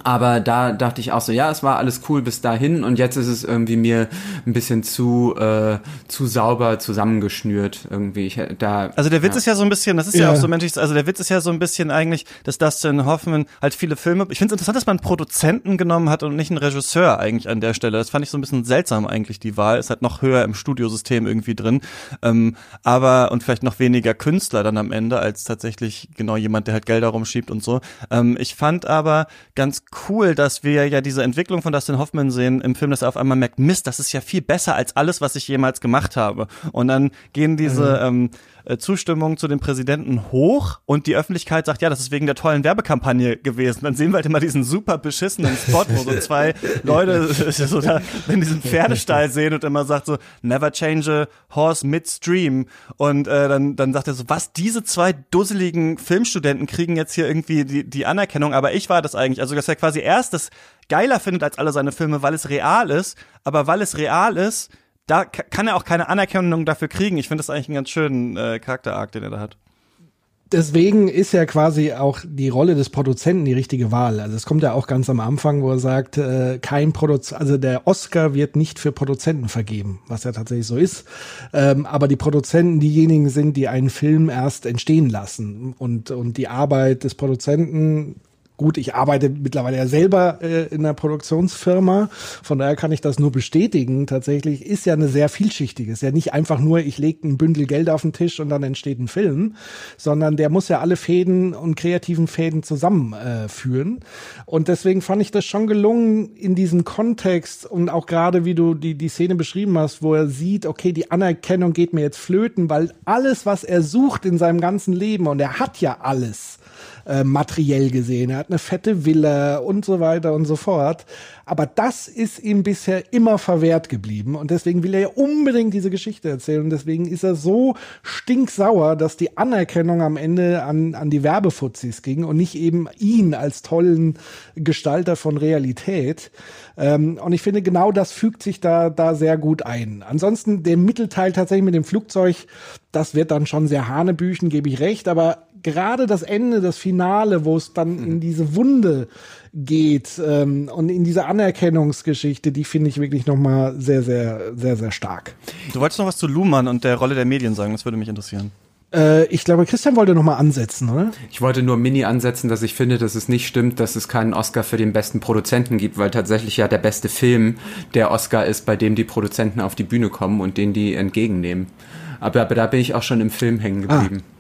Aber da dachte ich auch so, ja, es war alles cool bis dahin und jetzt ist es irgendwie mir ein bisschen zu äh, zu sauber zusammengeschnürt irgendwie. Ich, da, also der Witz ja. ist ja so ein bisschen, das ist ja. ja. auch so menschlich, also der Witz ist ja so ein bisschen eigentlich, dass Dustin Hoffman halt viele Filme, ich finde es interessant, dass man einen Produzenten genommen hat und nicht einen Regisseur eigentlich an der Stelle. Das fand ich so ein bisschen seltsam eigentlich, die Wahl. Ist halt noch höher im Studiosystem irgendwie drin. Ähm, aber, und vielleicht noch weniger Künstler dann am Ende, als tatsächlich genau jemand, der halt Gelder rumschiebt und so. Ähm, ich fand aber ganz cool, dass wir ja diese Entwicklung von Dustin Hoffman sehen im Film, dass er auf einmal merkt, Mist, das ist ja viel besser als alles, was ich jemals gemacht habe. Und dann gehen diese mhm. ähm, äh, Zustimmung zu dem Präsidenten hoch und die Öffentlichkeit sagt, ja, das ist wegen der tollen Werbekampagne gewesen. Dann sehen wir halt immer diesen super beschissenen Spot, wo so zwei Leute so da in diesem Pferdestall sehen und immer sagt so, never change a horse midstream. Und äh, dann, dann sagt er so, was, diese zwei dusseligen Filmstudenten kriegen jetzt hier irgendwie die, die Anerkennung, aber ich war das eigentlich. Also, dass er quasi erst das geiler findet als alle seine Filme, weil es real ist, aber weil es real ist, da kann er auch keine Anerkennung dafür kriegen. Ich finde das eigentlich einen ganz schönen äh, Charakterarg, den er da hat. Deswegen ist ja quasi auch die Rolle des Produzenten die richtige Wahl. Also es kommt ja auch ganz am Anfang, wo er sagt, äh, kein Produzent, also der Oscar wird nicht für Produzenten vergeben, was ja tatsächlich so ist. Ähm, aber die Produzenten diejenigen sind, die einen Film erst entstehen lassen und und die Arbeit des Produzenten Gut, ich arbeite mittlerweile ja selber äh, in einer Produktionsfirma, von daher kann ich das nur bestätigen. Tatsächlich ist ja eine sehr vielschichtige. Ist ja nicht einfach nur, ich lege ein Bündel Geld auf den Tisch und dann entsteht ein Film, sondern der muss ja alle Fäden und kreativen Fäden zusammenführen. Äh, und deswegen fand ich das schon gelungen in diesem Kontext und auch gerade wie du die, die Szene beschrieben hast, wo er sieht, okay, die Anerkennung geht mir jetzt flöten, weil alles, was er sucht in seinem ganzen Leben, und er hat ja alles, äh, materiell gesehen. Er hat eine fette Villa und so weiter und so fort. Aber das ist ihm bisher immer verwehrt geblieben und deswegen will er ja unbedingt diese Geschichte erzählen und deswegen ist er so stinksauer, dass die Anerkennung am Ende an, an die Werbefuzis ging und nicht eben ihn als tollen Gestalter von Realität. Ähm, und ich finde, genau das fügt sich da, da sehr gut ein. Ansonsten der Mittelteil tatsächlich mit dem Flugzeug, das wird dann schon sehr hanebüchen, gebe ich recht, aber gerade das Ende, das Finale, wo es dann in diese Wunde geht ähm, und in diese Anerkennungsgeschichte, die finde ich wirklich nochmal sehr, sehr, sehr, sehr stark. Du wolltest noch was zu Luhmann und der Rolle der Medien sagen, das würde mich interessieren. Äh, ich glaube, Christian wollte nochmal ansetzen, oder? Ich wollte nur mini ansetzen, dass ich finde, dass es nicht stimmt, dass es keinen Oscar für den besten Produzenten gibt, weil tatsächlich ja der beste Film der Oscar ist, bei dem die Produzenten auf die Bühne kommen und den die entgegennehmen. Aber, aber da bin ich auch schon im Film hängen geblieben. Ah.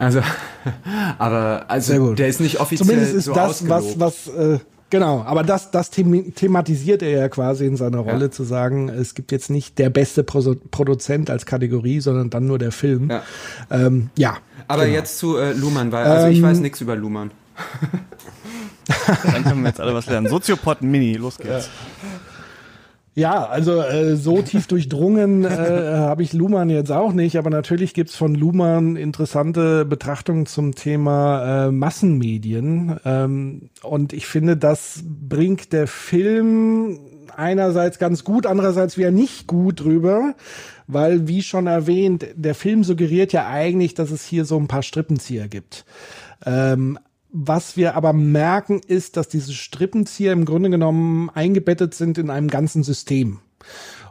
Also, aber also der ist nicht offiziell Zumindest ist so das, was, was äh, genau, aber das, das thematisiert er ja quasi in seiner Rolle, ja. zu sagen, es gibt jetzt nicht der beste Pro Produzent als Kategorie, sondern dann nur der Film. Ja. Ähm, ja aber genau. jetzt zu äh, Luhmann, weil also ähm, ich weiß nichts über Luhmann. dann können wir jetzt alle was lernen. Soziopod Mini, los geht's. Ja. Ja, also äh, so tief durchdrungen äh, habe ich Luhmann jetzt auch nicht, aber natürlich gibt's von Luhmann interessante Betrachtungen zum Thema äh, Massenmedien. Ähm, und ich finde, das bringt der Film einerseits ganz gut, andererseits wieder nicht gut drüber, weil, wie schon erwähnt, der Film suggeriert ja eigentlich, dass es hier so ein paar Strippenzieher gibt. Ähm, was wir aber merken, ist, dass diese Strippenzieher im Grunde genommen eingebettet sind in einem ganzen System.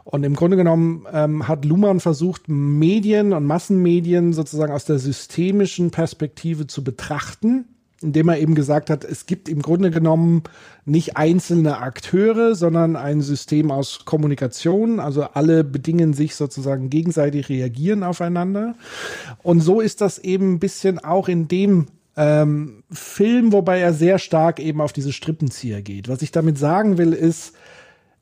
Und im Grunde genommen ähm, hat Luhmann versucht, Medien und Massenmedien sozusagen aus der systemischen Perspektive zu betrachten, indem er eben gesagt hat, es gibt im Grunde genommen nicht einzelne Akteure, sondern ein System aus Kommunikation. Also alle bedingen sich sozusagen gegenseitig reagieren aufeinander. Und so ist das eben ein bisschen auch in dem ähm, Film, wobei er sehr stark eben auf diese Strippenzieher geht. Was ich damit sagen will, ist,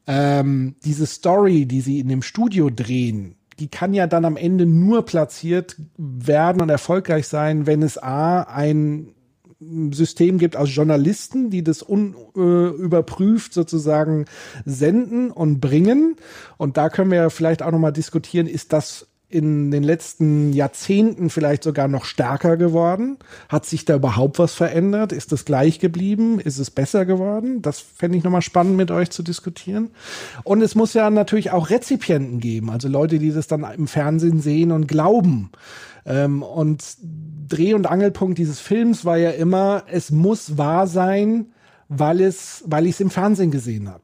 ähm, diese Story, die sie in dem Studio drehen, die kann ja dann am Ende nur platziert werden und erfolgreich sein, wenn es A, ein System gibt aus Journalisten, die das unüberprüft äh, sozusagen senden und bringen. Und da können wir vielleicht auch nochmal diskutieren, ist das in den letzten Jahrzehnten vielleicht sogar noch stärker geworden? Hat sich da überhaupt was verändert? Ist es gleich geblieben? Ist es besser geworden? Das fände ich nochmal spannend mit euch zu diskutieren. Und es muss ja natürlich auch Rezipienten geben, also Leute, die das dann im Fernsehen sehen und glauben. Ähm, und Dreh- und Angelpunkt dieses Films war ja immer, es muss wahr sein, weil es, weil ich es im Fernsehen gesehen habe.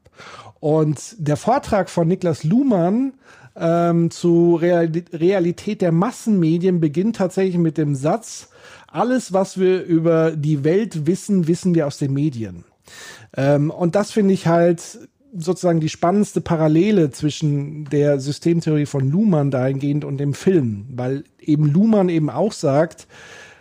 Und der Vortrag von Niklas Luhmann ähm, zu Realität der Massenmedien beginnt tatsächlich mit dem Satz, alles, was wir über die Welt wissen, wissen wir aus den Medien. Ähm, und das finde ich halt sozusagen die spannendste Parallele zwischen der Systemtheorie von Luhmann dahingehend und dem Film, weil eben Luhmann eben auch sagt,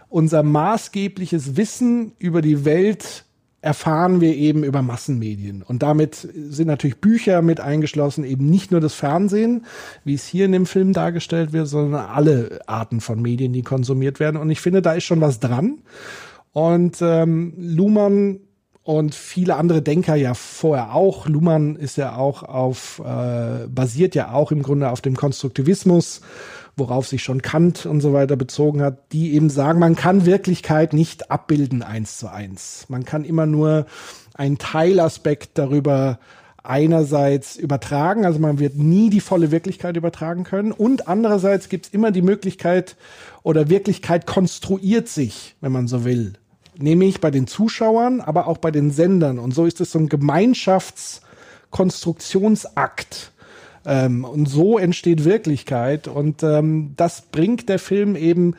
unser maßgebliches Wissen über die Welt erfahren wir eben über Massenmedien. Und damit sind natürlich Bücher mit eingeschlossen, eben nicht nur das Fernsehen, wie es hier in dem Film dargestellt wird, sondern alle Arten von Medien, die konsumiert werden. Und ich finde, da ist schon was dran. Und ähm, Luhmann und viele andere Denker ja vorher auch. Luhmann ist ja auch auf, äh, basiert ja auch im Grunde auf dem Konstruktivismus worauf sich schon Kant und so weiter bezogen hat, die eben sagen, man kann Wirklichkeit nicht abbilden eins zu eins. Man kann immer nur einen Teilaspekt darüber einerseits übertragen, also man wird nie die volle Wirklichkeit übertragen können. Und andererseits gibt es immer die Möglichkeit oder Wirklichkeit konstruiert sich, wenn man so will, nämlich bei den Zuschauern, aber auch bei den Sendern. Und so ist es so ein Gemeinschaftskonstruktionsakt ähm, und so entsteht Wirklichkeit. Und ähm, das bringt der Film eben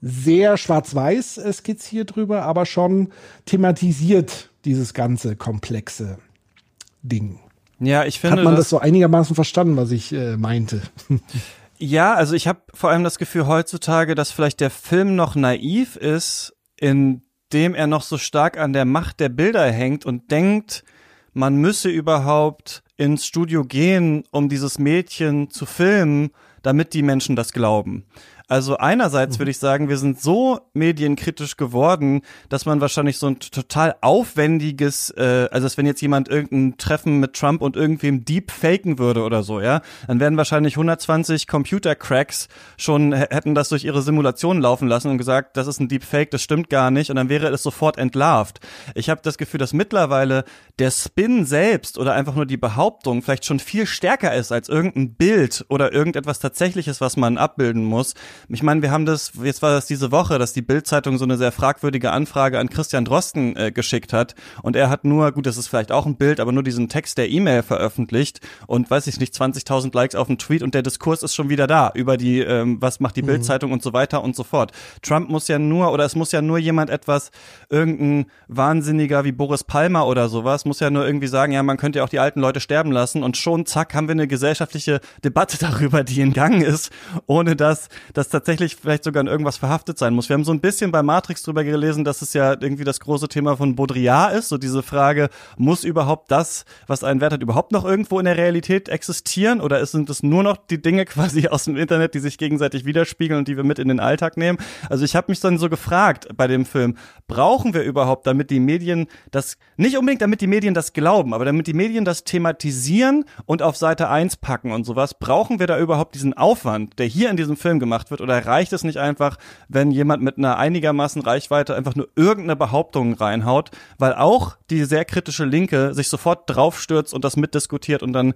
sehr schwarz-weiß skizziert drüber, aber schon thematisiert dieses ganze komplexe Ding. Ja, ich finde. Hat man das, das so einigermaßen verstanden, was ich äh, meinte? Ja, also ich habe vor allem das Gefühl heutzutage, dass vielleicht der Film noch naiv ist, indem er noch so stark an der Macht der Bilder hängt und denkt, man müsse überhaupt ins Studio gehen, um dieses Mädchen zu filmen, damit die Menschen das glauben. Also einerseits mhm. würde ich sagen, wir sind so medienkritisch geworden, dass man wahrscheinlich so ein total aufwendiges, äh, also als wenn jetzt jemand irgendein Treffen mit Trump und irgendwem deep faken würde oder so, ja, dann werden wahrscheinlich 120 Computer-Cracks schon hätten das durch ihre Simulation laufen lassen und gesagt, das ist ein Deep Fake, das stimmt gar nicht und dann wäre es sofort entlarvt. Ich habe das Gefühl, dass mittlerweile der Spin selbst oder einfach nur die Behauptung vielleicht schon viel stärker ist als irgendein Bild oder irgendetwas tatsächliches, was man abbilden muss. Ich meine, wir haben das, jetzt war das diese Woche, dass die Bildzeitung so eine sehr fragwürdige Anfrage an Christian Drosten äh, geschickt hat und er hat nur, gut, das ist vielleicht auch ein Bild, aber nur diesen Text der E-Mail veröffentlicht und weiß ich nicht, 20.000 Likes auf dem Tweet und der Diskurs ist schon wieder da über die, ähm, was macht die mhm. Bildzeitung und so weiter und so fort. Trump muss ja nur, oder es muss ja nur jemand etwas, irgendein Wahnsinniger wie Boris Palmer oder sowas, muss ja nur irgendwie sagen, ja, man könnte ja auch die alten Leute sterben lassen und schon zack haben wir eine gesellschaftliche Debatte darüber, die in Gang ist, ohne dass das tatsächlich vielleicht sogar in irgendwas verhaftet sein muss. Wir haben so ein bisschen bei Matrix drüber gelesen, dass es ja irgendwie das große Thema von Baudrillard ist, so diese Frage, muss überhaupt das, was einen Wert hat, überhaupt noch irgendwo in der Realität existieren oder sind es nur noch die Dinge quasi aus dem Internet, die sich gegenseitig widerspiegeln und die wir mit in den Alltag nehmen? Also ich habe mich dann so gefragt bei dem Film, brauchen wir überhaupt, damit die Medien das, nicht unbedingt damit die Medien das glauben, aber damit die Medien das thematisieren und auf Seite 1 packen und sowas, brauchen wir da überhaupt diesen Aufwand, der hier in diesem Film gemacht wird oder reicht es nicht einfach, wenn jemand mit einer einigermaßen Reichweite einfach nur irgendeine Behauptung reinhaut, weil auch die sehr kritische Linke sich sofort draufstürzt und das mitdiskutiert und dann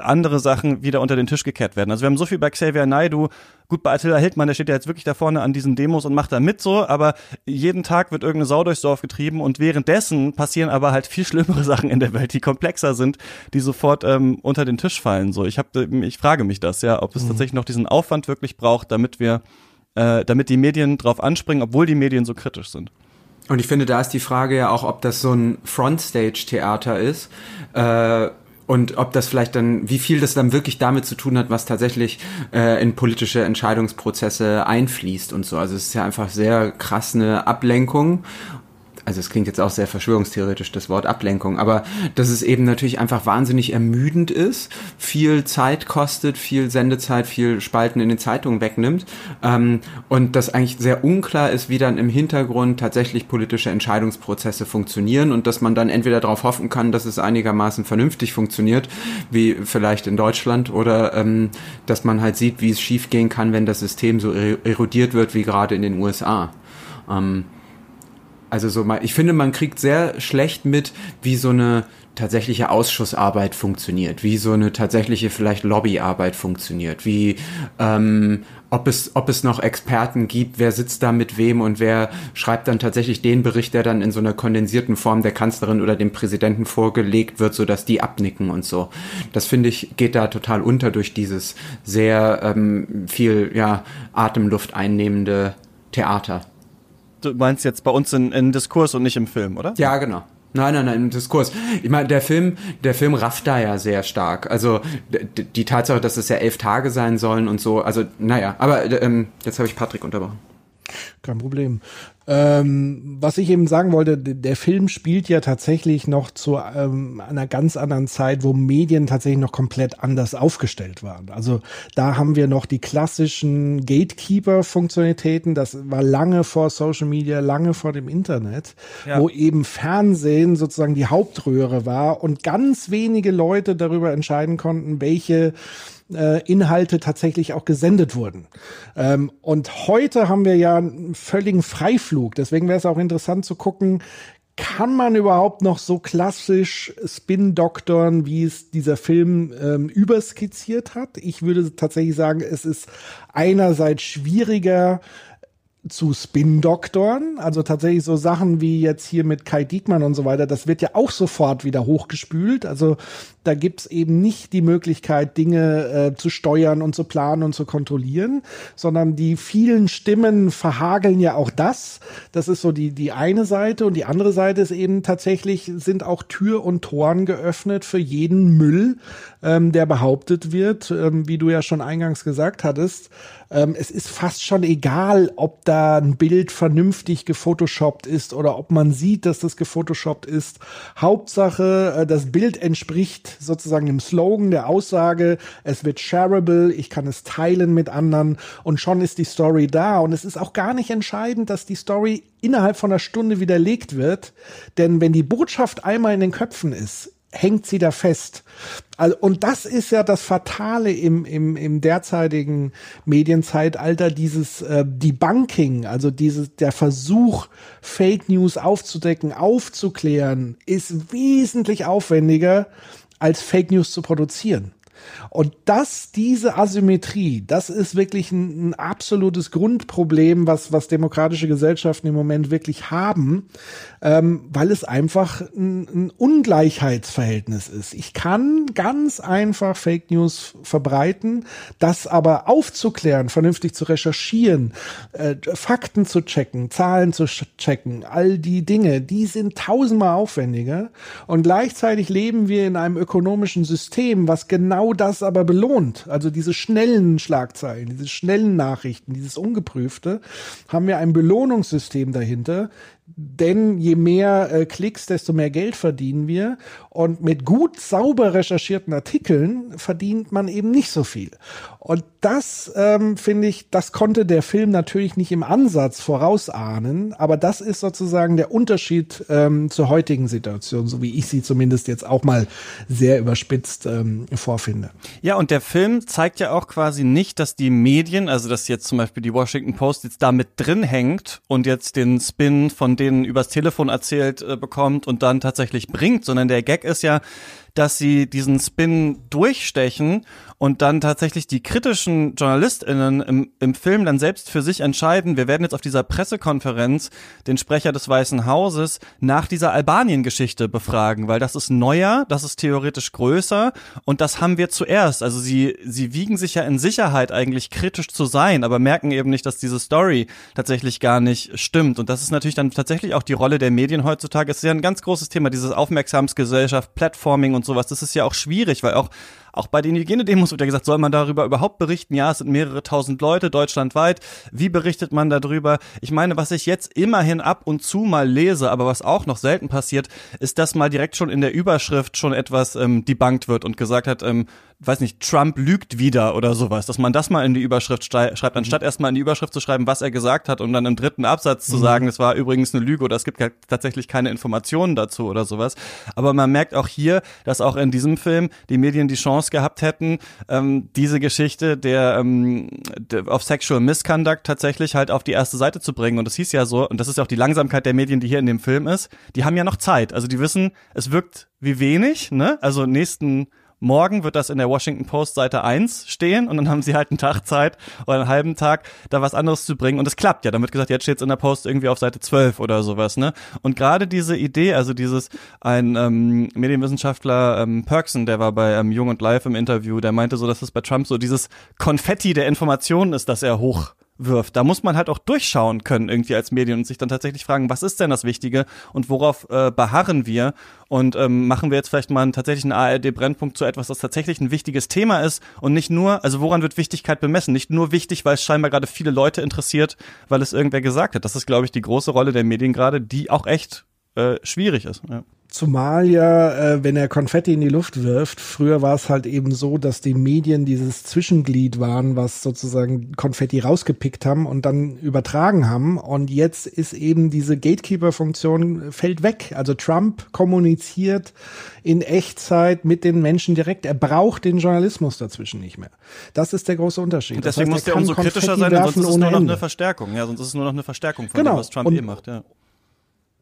andere Sachen wieder unter den Tisch gekehrt werden. Also wir haben so viel bei Xavier Naidu, gut bei Attila Hildmann, der steht ja jetzt wirklich da vorne an diesen Demos und macht da mit so, aber jeden Tag wird irgendeine Sau durchs Dorf getrieben und währenddessen passieren aber halt viel schlimmere Sachen in der Welt, die komplexer sind, die sofort ähm, unter den Tisch fallen. So, ich habe, ich frage mich das ja, ob es mhm. tatsächlich noch diesen Aufwand wirklich braucht, damit wir, äh, damit die Medien drauf anspringen, obwohl die Medien so kritisch sind. Und ich finde, da ist die Frage ja auch, ob das so ein Frontstage-Theater ist. Äh, und ob das vielleicht dann, wie viel das dann wirklich damit zu tun hat, was tatsächlich äh, in politische Entscheidungsprozesse einfließt und so. Also es ist ja einfach sehr krass eine Ablenkung also es klingt jetzt auch sehr verschwörungstheoretisch, das Wort Ablenkung, aber dass es eben natürlich einfach wahnsinnig ermüdend ist, viel Zeit kostet, viel Sendezeit, viel Spalten in den Zeitungen wegnimmt ähm, und dass eigentlich sehr unklar ist, wie dann im Hintergrund tatsächlich politische Entscheidungsprozesse funktionieren und dass man dann entweder darauf hoffen kann, dass es einigermaßen vernünftig funktioniert, wie vielleicht in Deutschland, oder ähm, dass man halt sieht, wie es schiefgehen kann, wenn das System so erodiert wird wie gerade in den USA. Ähm, also so mal, ich finde, man kriegt sehr schlecht mit, wie so eine tatsächliche Ausschussarbeit funktioniert, wie so eine tatsächliche vielleicht Lobbyarbeit funktioniert, wie ähm, ob es ob es noch Experten gibt, wer sitzt da mit wem und wer schreibt dann tatsächlich den Bericht, der dann in so einer kondensierten Form der Kanzlerin oder dem Präsidenten vorgelegt wird, so dass die abnicken und so. Das finde ich geht da total unter durch dieses sehr ähm, viel ja Atemluft einnehmende Theater du meinst jetzt bei uns in, in Diskurs und nicht im Film, oder? Ja, genau. Nein, nein, nein, im Diskurs. Ich meine, der Film, der Film rafft da ja sehr stark. Also die Tatsache, dass es ja elf Tage sein sollen und so. Also naja, aber ähm, jetzt habe ich Patrick unterbrochen. Kein Problem. Ähm, was ich eben sagen wollte, der Film spielt ja tatsächlich noch zu ähm, einer ganz anderen Zeit, wo Medien tatsächlich noch komplett anders aufgestellt waren. Also da haben wir noch die klassischen Gatekeeper-Funktionalitäten. Das war lange vor Social Media, lange vor dem Internet, ja. wo eben Fernsehen sozusagen die Hauptröhre war und ganz wenige Leute darüber entscheiden konnten, welche äh, Inhalte tatsächlich auch gesendet wurden. Ähm, und heute haben wir ja einen völligen Freiflug. Deswegen wäre es auch interessant zu gucken, kann man überhaupt noch so klassisch Spin-Doktoren, wie es dieser Film ähm, überskizziert hat? Ich würde tatsächlich sagen, es ist einerseits schwieriger, zu Spin-Doktoren, also tatsächlich so Sachen wie jetzt hier mit Kai Diekmann und so weiter, das wird ja auch sofort wieder hochgespült. Also da gibt's eben nicht die Möglichkeit, Dinge äh, zu steuern und zu planen und zu kontrollieren, sondern die vielen Stimmen verhageln ja auch das. Das ist so die, die eine Seite und die andere Seite ist eben tatsächlich, sind auch Tür und Toren geöffnet für jeden Müll, ähm, der behauptet wird, ähm, wie du ja schon eingangs gesagt hattest. Ähm, es ist fast schon egal, ob da ein Bild vernünftig gefotoshoppt ist oder ob man sieht, dass das gefotoshoppt ist. Hauptsache, äh, das Bild entspricht sozusagen dem Slogan der Aussage, es wird shareable, ich kann es teilen mit anderen und schon ist die Story da. Und es ist auch gar nicht entscheidend, dass die Story innerhalb von einer Stunde widerlegt wird, denn wenn die Botschaft einmal in den Köpfen ist, hängt sie da fest. Also, und das ist ja das Fatale im, im, im derzeitigen Medienzeitalter, dieses äh, Debunking, also dieses, der Versuch, Fake News aufzudecken, aufzuklären, ist wesentlich aufwendiger, als Fake News zu produzieren. Und das, diese Asymmetrie, das ist wirklich ein, ein, absolutes Grundproblem, was, was demokratische Gesellschaften im Moment wirklich haben, ähm, weil es einfach ein, ein Ungleichheitsverhältnis ist. Ich kann ganz einfach Fake News verbreiten, das aber aufzuklären, vernünftig zu recherchieren, äh, Fakten zu checken, Zahlen zu checken, all die Dinge, die sind tausendmal aufwendiger. Und gleichzeitig leben wir in einem ökonomischen System, was genau das aber belohnt. Also diese schnellen Schlagzeilen, diese schnellen Nachrichten, dieses Ungeprüfte, haben wir ein Belohnungssystem dahinter, denn je mehr äh, Klicks, desto mehr Geld verdienen wir. Und mit gut sauber recherchierten Artikeln verdient man eben nicht so viel. Und das ähm, finde ich, das konnte der Film natürlich nicht im Ansatz vorausahnen, aber das ist sozusagen der Unterschied ähm, zur heutigen Situation, so wie ich sie zumindest jetzt auch mal sehr überspitzt ähm, vorfinde. Ja, und der Film zeigt ja auch quasi nicht, dass die Medien, also dass jetzt zum Beispiel die Washington Post jetzt damit drin hängt und jetzt den Spin von denen übers Telefon erzählt äh, bekommt und dann tatsächlich bringt, sondern der Gag ist ja, dass sie diesen Spin durchstechen und dann tatsächlich die kritischen JournalistInnen im, im Film dann selbst für sich entscheiden, wir werden jetzt auf dieser Pressekonferenz den Sprecher des Weißen Hauses nach dieser Albanien-Geschichte befragen, weil das ist neuer, das ist theoretisch größer und das haben wir zuerst. Also sie, sie wiegen sich ja in Sicherheit eigentlich kritisch zu sein, aber merken eben nicht, dass diese Story tatsächlich gar nicht stimmt. Und das ist natürlich dann tatsächlich auch die Rolle der Medien heutzutage. Es ist ja ein ganz großes Thema, dieses Aufmerksamsgesellschaft, Platforming und sowas. Das ist ja auch schwierig, weil auch auch bei den Hygienedemos wird ja gesagt, soll man darüber überhaupt berichten? Ja, es sind mehrere tausend Leute deutschlandweit. Wie berichtet man darüber? Ich meine, was ich jetzt immerhin ab und zu mal lese, aber was auch noch selten passiert, ist, dass mal direkt schon in der Überschrift schon etwas ähm, debunked wird und gesagt hat, ähm, weiß nicht, Trump lügt wieder oder sowas, dass man das mal in die Überschrift schreibt, anstatt mhm. erstmal in die Überschrift zu schreiben, was er gesagt hat und dann im dritten Absatz zu mhm. sagen, es war übrigens eine Lüge oder es gibt tatsächlich keine Informationen dazu oder sowas. Aber man merkt auch hier, dass auch in diesem Film die Medien die Chance gehabt hätten, ähm, diese Geschichte der, ähm, der of Sexual Misconduct tatsächlich halt auf die erste Seite zu bringen. Und das hieß ja so, und das ist ja auch die Langsamkeit der Medien, die hier in dem Film ist, die haben ja noch Zeit. Also die wissen, es wirkt wie wenig, ne? Also nächsten morgen wird das in der Washington Post Seite 1 stehen und dann haben sie halt einen Tag Zeit oder einen halben Tag, da was anderes zu bringen und es klappt ja. Dann wird gesagt, jetzt steht es in der Post irgendwie auf Seite 12 oder sowas, ne? Und gerade diese Idee, also dieses, ein ähm, Medienwissenschaftler ähm, Perksen, der war bei ähm, Jung und Live im Interview, der meinte so, dass es bei Trump so dieses Konfetti der Informationen ist, dass er hoch wirft. Da muss man halt auch durchschauen können irgendwie als Medien und sich dann tatsächlich fragen, was ist denn das Wichtige und worauf äh, beharren wir und ähm, machen wir jetzt vielleicht mal einen tatsächlichen ARD-Brennpunkt zu etwas, das tatsächlich ein wichtiges Thema ist und nicht nur, also woran wird Wichtigkeit bemessen? Nicht nur wichtig, weil es scheinbar gerade viele Leute interessiert, weil es irgendwer gesagt hat. Das ist, glaube ich, die große Rolle der Medien gerade, die auch echt äh, schwierig ist. Ja. Zumal ja, äh, wenn er Konfetti in die Luft wirft, früher war es halt eben so, dass die Medien dieses Zwischenglied waren, was sozusagen Konfetti rausgepickt haben und dann übertragen haben. Und jetzt ist eben diese Gatekeeper-Funktion fällt weg. Also Trump kommuniziert in Echtzeit mit den Menschen direkt. Er braucht den Journalismus dazwischen nicht mehr. Das ist der große Unterschied. Und deswegen das heißt, muss er umso kritischer sein, sonst ist es nur noch eine Verstärkung. Ja, sonst ist es nur noch eine Verstärkung von genau. dem, was Trump und, eh macht. Ja.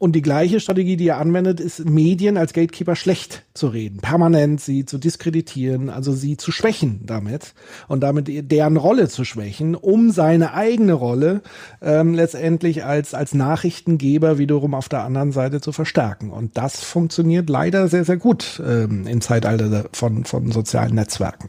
Und die gleiche Strategie, die er anwendet, ist Medien als Gatekeeper schlecht zu reden, permanent sie zu diskreditieren, also sie zu schwächen damit und damit deren Rolle zu schwächen, um seine eigene Rolle ähm, letztendlich als als Nachrichtengeber wiederum auf der anderen Seite zu verstärken. Und das funktioniert leider sehr sehr gut ähm, im Zeitalter von von sozialen Netzwerken.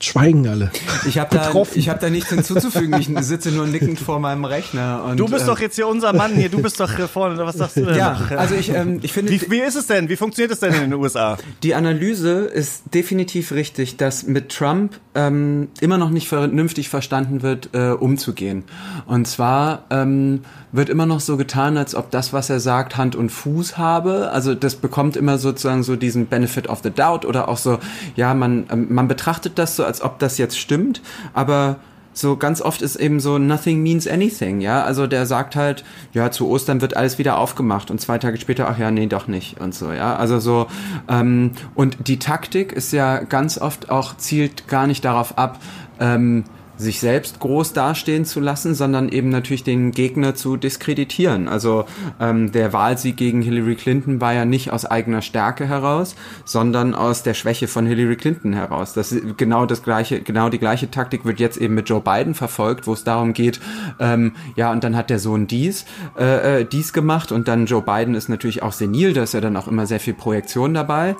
Schweigen alle. Ich habe da, ich hab da nichts hinzuzufügen. Ich sitze nur nickend vor meinem Rechner. Und, du bist äh, doch jetzt hier unser Mann hier. Du bist doch hier vorne. Was sagst du denn? Ja, noch? also ich, ähm, ich finde. Wie, wie ist es denn? Wie funktioniert es denn in den USA? Die Analyse ist definitiv richtig, dass mit Trump ähm, immer noch nicht vernünftig verstanden wird, äh, umzugehen. Und zwar ähm, wird immer noch so getan, als ob das, was er sagt, Hand und Fuß habe. Also das bekommt immer sozusagen so diesen Benefit of the Doubt oder auch so, ja, man, ähm, man betrachtet das so, als ob das jetzt stimmt, aber so ganz oft ist eben so nothing means anything, ja. Also der sagt halt, ja, zu Ostern wird alles wieder aufgemacht und zwei Tage später, ach ja, nee, doch nicht und so, ja. Also so, ähm, und die Taktik ist ja ganz oft auch, zielt gar nicht darauf ab, ähm, sich selbst groß dastehen zu lassen, sondern eben natürlich den Gegner zu diskreditieren. Also ähm, der Wahlsieg gegen Hillary Clinton war ja nicht aus eigener Stärke heraus, sondern aus der Schwäche von Hillary Clinton heraus. Das ist genau das gleiche, genau die gleiche Taktik wird jetzt eben mit Joe Biden verfolgt, wo es darum geht, ähm, ja und dann hat der Sohn dies äh, äh dies gemacht und dann Joe Biden ist natürlich auch senil, da ist ja dann auch immer sehr viel Projektion dabei.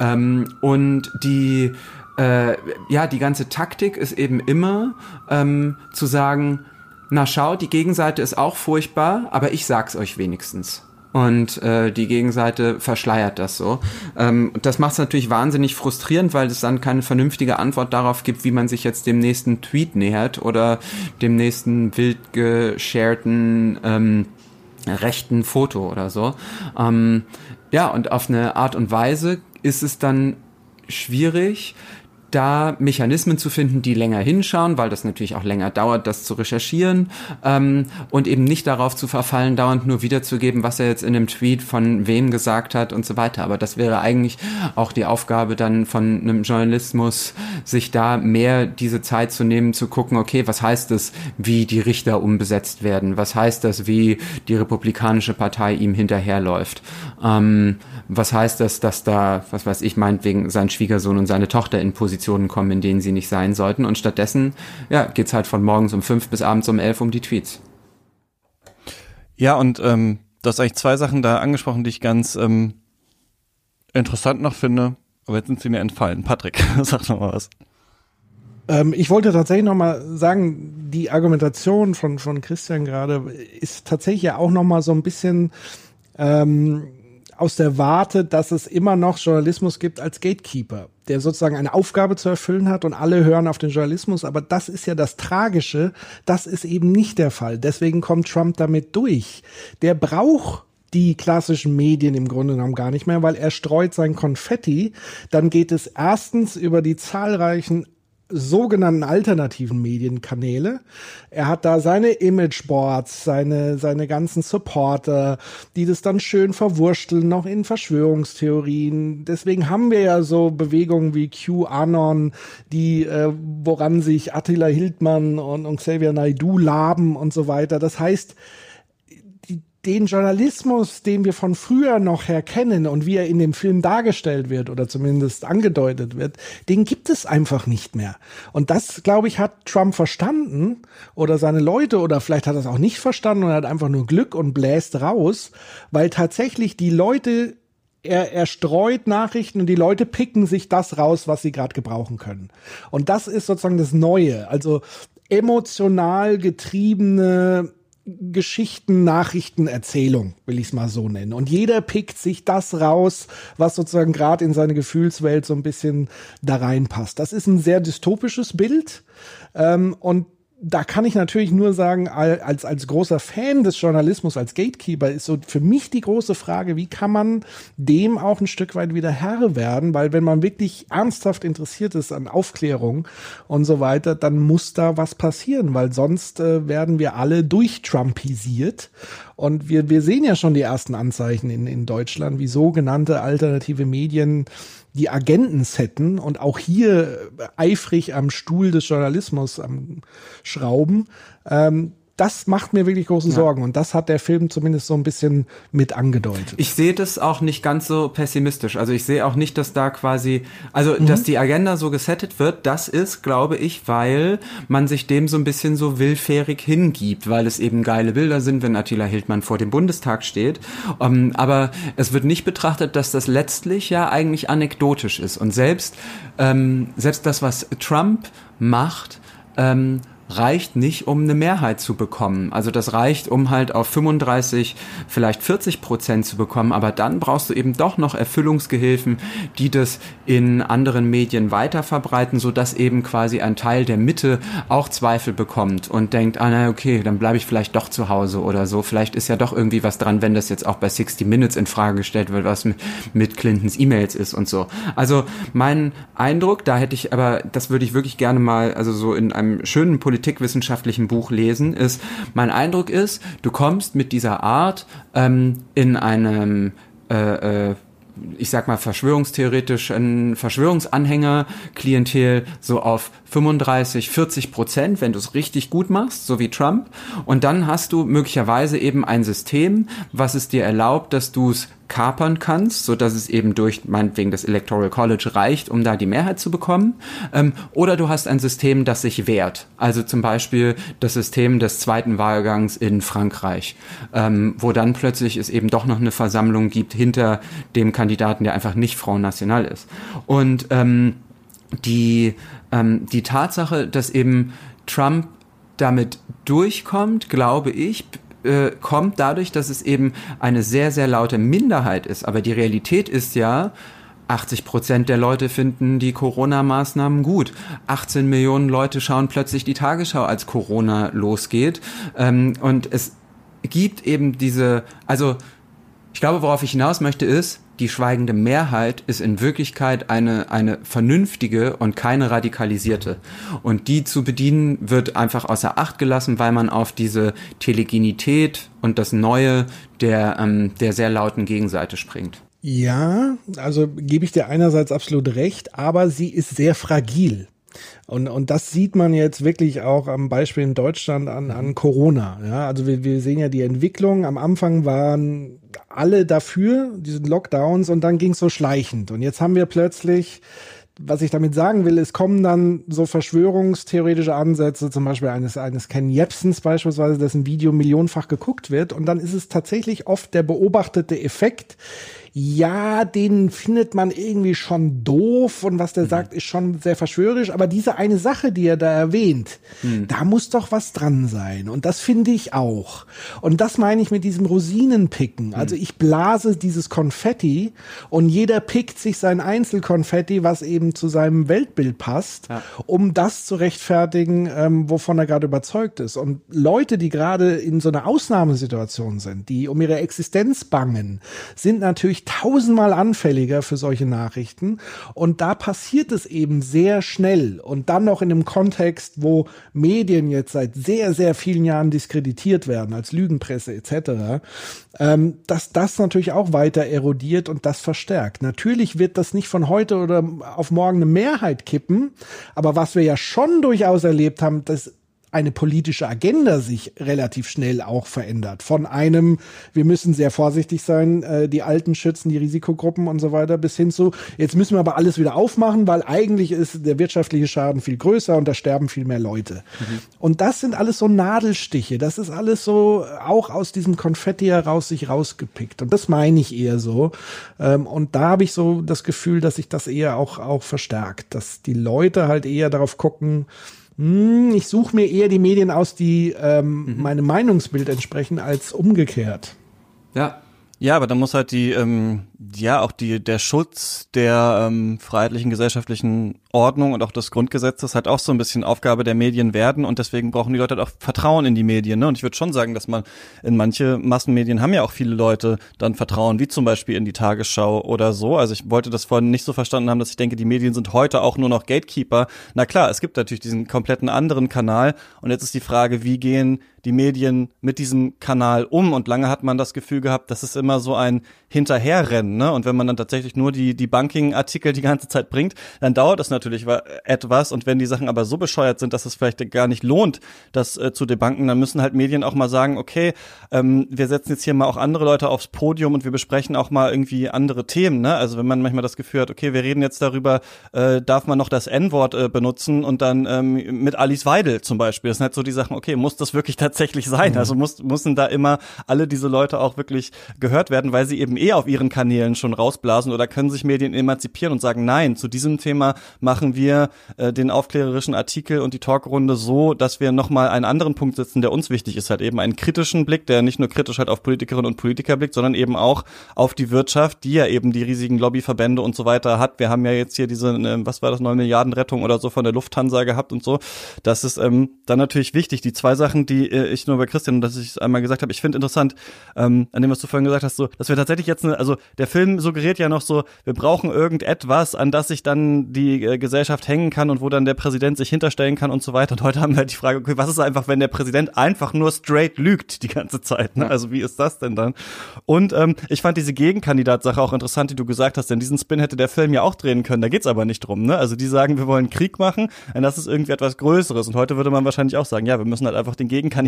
Ähm, und die äh, ja, die ganze Taktik ist eben immer ähm, zu sagen, na schau, die Gegenseite ist auch furchtbar, aber ich sag's euch wenigstens. Und äh, die Gegenseite verschleiert das so. Ähm, das macht es natürlich wahnsinnig frustrierend, weil es dann keine vernünftige Antwort darauf gibt, wie man sich jetzt dem nächsten Tweet nähert oder dem nächsten wild gesharten ähm, rechten Foto oder so. Ähm, ja, und auf eine Art und Weise ist es dann schwierig, da Mechanismen zu finden, die länger hinschauen, weil das natürlich auch länger dauert, das zu recherchieren ähm, und eben nicht darauf zu verfallen, dauernd nur wiederzugeben, was er jetzt in dem Tweet von wem gesagt hat und so weiter. Aber das wäre eigentlich auch die Aufgabe dann von einem Journalismus, sich da mehr diese Zeit zu nehmen, zu gucken, okay, was heißt es, wie die Richter umbesetzt werden? Was heißt das, wie die Republikanische Partei ihm hinterherläuft? Ähm, was heißt das, dass da, was weiß ich, meinetwegen sein Schwiegersohn und seine Tochter in Positionen kommen, in denen sie nicht sein sollten. Und stattdessen, ja, geht's halt von morgens um fünf bis abends um elf um die Tweets. Ja, und ähm, du hast eigentlich zwei Sachen da angesprochen, die ich ganz ähm, interessant noch finde. Aber jetzt sind sie mir entfallen. Patrick, sag noch mal was. Ähm, ich wollte tatsächlich noch mal sagen, die Argumentation von, von Christian gerade ist tatsächlich ja auch noch mal so ein bisschen ähm, aus der Warte, dass es immer noch Journalismus gibt als Gatekeeper, der sozusagen eine Aufgabe zu erfüllen hat und alle hören auf den Journalismus. Aber das ist ja das Tragische. Das ist eben nicht der Fall. Deswegen kommt Trump damit durch. Der braucht die klassischen Medien im Grunde genommen gar nicht mehr, weil er streut sein Konfetti. Dann geht es erstens über die zahlreichen sogenannten alternativen Medienkanäle. Er hat da seine Imageboards, seine, seine ganzen Supporter, die das dann schön verwursteln, noch in Verschwörungstheorien. Deswegen haben wir ja so Bewegungen wie QAnon, die, äh, woran sich Attila Hildmann und, und Xavier Naidu laben und so weiter. Das heißt, den Journalismus, den wir von früher noch her kennen und wie er in dem Film dargestellt wird oder zumindest angedeutet wird, den gibt es einfach nicht mehr. Und das, glaube ich, hat Trump verstanden oder seine Leute oder vielleicht hat er es auch nicht verstanden und hat einfach nur Glück und bläst raus, weil tatsächlich die Leute er, er streut Nachrichten und die Leute picken sich das raus, was sie gerade gebrauchen können. Und das ist sozusagen das Neue. Also emotional getriebene Geschichten, Nachrichten, Erzählung, will ich es mal so nennen. Und jeder pickt sich das raus, was sozusagen gerade in seine Gefühlswelt so ein bisschen da reinpasst. Das ist ein sehr dystopisches Bild. Ähm, und da kann ich natürlich nur sagen, als, als großer Fan des Journalismus, als Gatekeeper, ist so für mich die große Frage, wie kann man dem auch ein Stück weit wieder Herr werden? Weil wenn man wirklich ernsthaft interessiert ist an Aufklärung und so weiter, dann muss da was passieren, weil sonst äh, werden wir alle durchtrumpisiert. Und wir, wir sehen ja schon die ersten Anzeichen in, in Deutschland, wie sogenannte alternative Medien die Agenten setten und auch hier eifrig am Stuhl des Journalismus am Schrauben. Ähm, das macht mir wirklich große Sorgen. Ja. Und das hat der Film zumindest so ein bisschen mit angedeutet. Ich sehe das auch nicht ganz so pessimistisch. Also ich sehe auch nicht, dass da quasi, also mhm. dass die Agenda so gesettet wird, das ist, glaube ich, weil man sich dem so ein bisschen so willfährig hingibt, weil es eben geile Bilder sind, wenn Attila Hildmann vor dem Bundestag steht. Um, ähm, aber es wird nicht betrachtet, dass das letztlich ja eigentlich anekdotisch ist. Und selbst, ähm, selbst das, was Trump macht, ähm, reicht nicht, um eine Mehrheit zu bekommen. Also das reicht, um halt auf 35, vielleicht 40 Prozent zu bekommen, aber dann brauchst du eben doch noch Erfüllungsgehilfen, die das in anderen Medien weiter verbreiten, sodass eben quasi ein Teil der Mitte auch Zweifel bekommt und denkt, ah na okay, dann bleibe ich vielleicht doch zu Hause oder so. Vielleicht ist ja doch irgendwie was dran, wenn das jetzt auch bei 60 Minutes in Frage gestellt wird, was mit Clintons E-Mails ist und so. Also mein Eindruck, da hätte ich aber, das würde ich wirklich gerne mal, also so in einem schönen Politik politikwissenschaftlichen Buch lesen, ist, mein Eindruck ist, du kommst mit dieser Art ähm, in einem äh, äh, ich sag mal, verschwörungstheoretischen Verschwörungsanhänger, Klientel so auf 35, 40 Prozent, wenn du es richtig gut machst, so wie Trump. Und dann hast du möglicherweise eben ein System, was es dir erlaubt, dass du es kapern kannst, so dass es eben durch meinetwegen das Electoral College reicht, um da die Mehrheit zu bekommen. Ähm, oder du hast ein System, das sich wehrt. Also zum Beispiel das System des zweiten Wahlgangs in Frankreich, ähm, wo dann plötzlich es eben doch noch eine Versammlung gibt hinter dem Kandidaten, der einfach nicht Front National ist. Und ähm, die, ähm, die Tatsache, dass eben Trump damit durchkommt, glaube ich, äh, kommt dadurch, dass es eben eine sehr, sehr laute Minderheit ist. Aber die Realität ist ja, 80 Prozent der Leute finden die Corona-Maßnahmen gut. 18 Millionen Leute schauen plötzlich die Tagesschau, als Corona losgeht. Ähm, und es gibt eben diese, also Ich glaube, worauf ich hinaus möchte, ist, die schweigende Mehrheit ist in Wirklichkeit eine, eine vernünftige und keine radikalisierte. Und die zu bedienen wird einfach außer Acht gelassen, weil man auf diese Telegenität und das Neue der, ähm, der sehr lauten Gegenseite springt. Ja, also gebe ich dir einerseits absolut recht, aber sie ist sehr fragil. Und, und das sieht man jetzt wirklich auch am Beispiel in Deutschland an, an Corona. Ja, also wir, wir sehen ja die Entwicklung. Am Anfang waren alle dafür, diesen Lockdowns, und dann ging es so schleichend. Und jetzt haben wir plötzlich was ich damit sagen will, es kommen dann so verschwörungstheoretische Ansätze, zum Beispiel eines, eines Ken Jebsens beispielsweise, dessen Video millionenfach geguckt wird. Und dann ist es tatsächlich oft der beobachtete Effekt, ja, den findet man irgendwie schon doof und was der mhm. sagt, ist schon sehr verschwörerisch. Aber diese eine Sache, die er da erwähnt, mhm. da muss doch was dran sein. Und das finde ich auch. Und das meine ich mit diesem Rosinenpicken. Also mhm. ich blase dieses Konfetti und jeder pickt sich sein Einzelkonfetti, was eben zu seinem Weltbild passt, ja. um das zu rechtfertigen, ähm, wovon er gerade überzeugt ist. Und Leute, die gerade in so einer Ausnahmesituation sind, die um ihre Existenz bangen, sind natürlich tausendmal anfälliger für solche Nachrichten. Und da passiert es eben sehr schnell. Und dann noch in einem Kontext, wo Medien jetzt seit sehr, sehr vielen Jahren diskreditiert werden, als Lügenpresse etc., ähm, dass das natürlich auch weiter erodiert und das verstärkt. Natürlich wird das nicht von heute oder auf morgen eine Mehrheit kippen, aber was wir ja schon durchaus erlebt haben, dass eine politische Agenda sich relativ schnell auch verändert. Von einem, wir müssen sehr vorsichtig sein, äh, die Alten schützen, die Risikogruppen und so weiter, bis hin zu, jetzt müssen wir aber alles wieder aufmachen, weil eigentlich ist der wirtschaftliche Schaden viel größer und da sterben viel mehr Leute. Mhm. Und das sind alles so Nadelstiche. Das ist alles so auch aus diesem Konfetti heraus sich rausgepickt. Und das meine ich eher so. Ähm, und da habe ich so das Gefühl, dass sich das eher auch, auch verstärkt, dass die Leute halt eher darauf gucken, hm, ich suche mir eher die Medien aus, die ähm, mhm. meinem Meinungsbild entsprechen, als umgekehrt. Ja. Ja, aber da muss halt die, ähm, ja, auch die, der Schutz der ähm, freiheitlichen gesellschaftlichen Ordnung und auch des Grundgesetzes halt auch so ein bisschen Aufgabe der Medien werden und deswegen brauchen die Leute halt auch Vertrauen in die Medien. Ne? Und ich würde schon sagen, dass man in manche Massenmedien haben ja auch viele Leute dann Vertrauen, wie zum Beispiel in die Tagesschau oder so. Also ich wollte das vorhin nicht so verstanden haben, dass ich denke, die Medien sind heute auch nur noch Gatekeeper. Na klar, es gibt natürlich diesen kompletten anderen Kanal und jetzt ist die Frage, wie gehen die Medien mit diesem Kanal um? Und lange hat man das Gefühl gehabt, dass es immer so ein Hinterherrennen, ne? Und wenn man dann tatsächlich nur die, die Banking-Artikel die ganze Zeit bringt, dann dauert das natürlich etwas. Und wenn die Sachen aber so bescheuert sind, dass es vielleicht gar nicht lohnt, das äh, zu debanken, dann müssen halt Medien auch mal sagen, okay, ähm, wir setzen jetzt hier mal auch andere Leute aufs Podium und wir besprechen auch mal irgendwie andere Themen, ne? Also wenn man manchmal das Gefühl hat, okay, wir reden jetzt darüber, äh, darf man noch das N-Wort äh, benutzen und dann ähm, mit Alice Weidel zum Beispiel. Das sind halt so die Sachen, okay, muss das wirklich tatsächlich sein? Mhm. Also muss, müssen da immer alle diese Leute auch wirklich gehört werden, weil sie eben eh auf ihren Kanälen schon rausblasen oder können sich Medien emanzipieren und sagen, nein, zu diesem Thema machen wir äh, den aufklärerischen Artikel und die Talkrunde so, dass wir nochmal einen anderen Punkt setzen, der uns wichtig ist, halt eben einen kritischen Blick, der nicht nur kritisch halt auf Politikerinnen und Politiker blickt, sondern eben auch auf die Wirtschaft, die ja eben die riesigen Lobbyverbände und so weiter hat. Wir haben ja jetzt hier diese, äh, was war das, 9 Milliarden Rettung oder so von der Lufthansa gehabt und so. Das ist ähm, dann natürlich wichtig. Die zwei Sachen, die ich nur bei Christian, dass ich einmal gesagt habe, ich finde interessant, ähm, an dem, was du vorhin gesagt hast, so, dass wir tatsächlich jetzt eine, also der Film suggeriert ja noch so, wir brauchen irgendetwas, an das sich dann die äh, Gesellschaft hängen kann und wo dann der Präsident sich hinterstellen kann und so weiter. Und heute haben wir halt die Frage, okay, was ist einfach, wenn der Präsident einfach nur straight lügt die ganze Zeit? Ne? Also wie ist das denn dann? Und ähm, ich fand diese Gegenkandidat-Sache auch interessant, die du gesagt hast, denn diesen Spin hätte der Film ja auch drehen können. Da geht's aber nicht drum. Ne? Also die sagen, wir wollen Krieg machen, und das ist irgendwie etwas Größeres. Und heute würde man wahrscheinlich auch sagen, ja, wir müssen halt einfach den Gegenkandidaten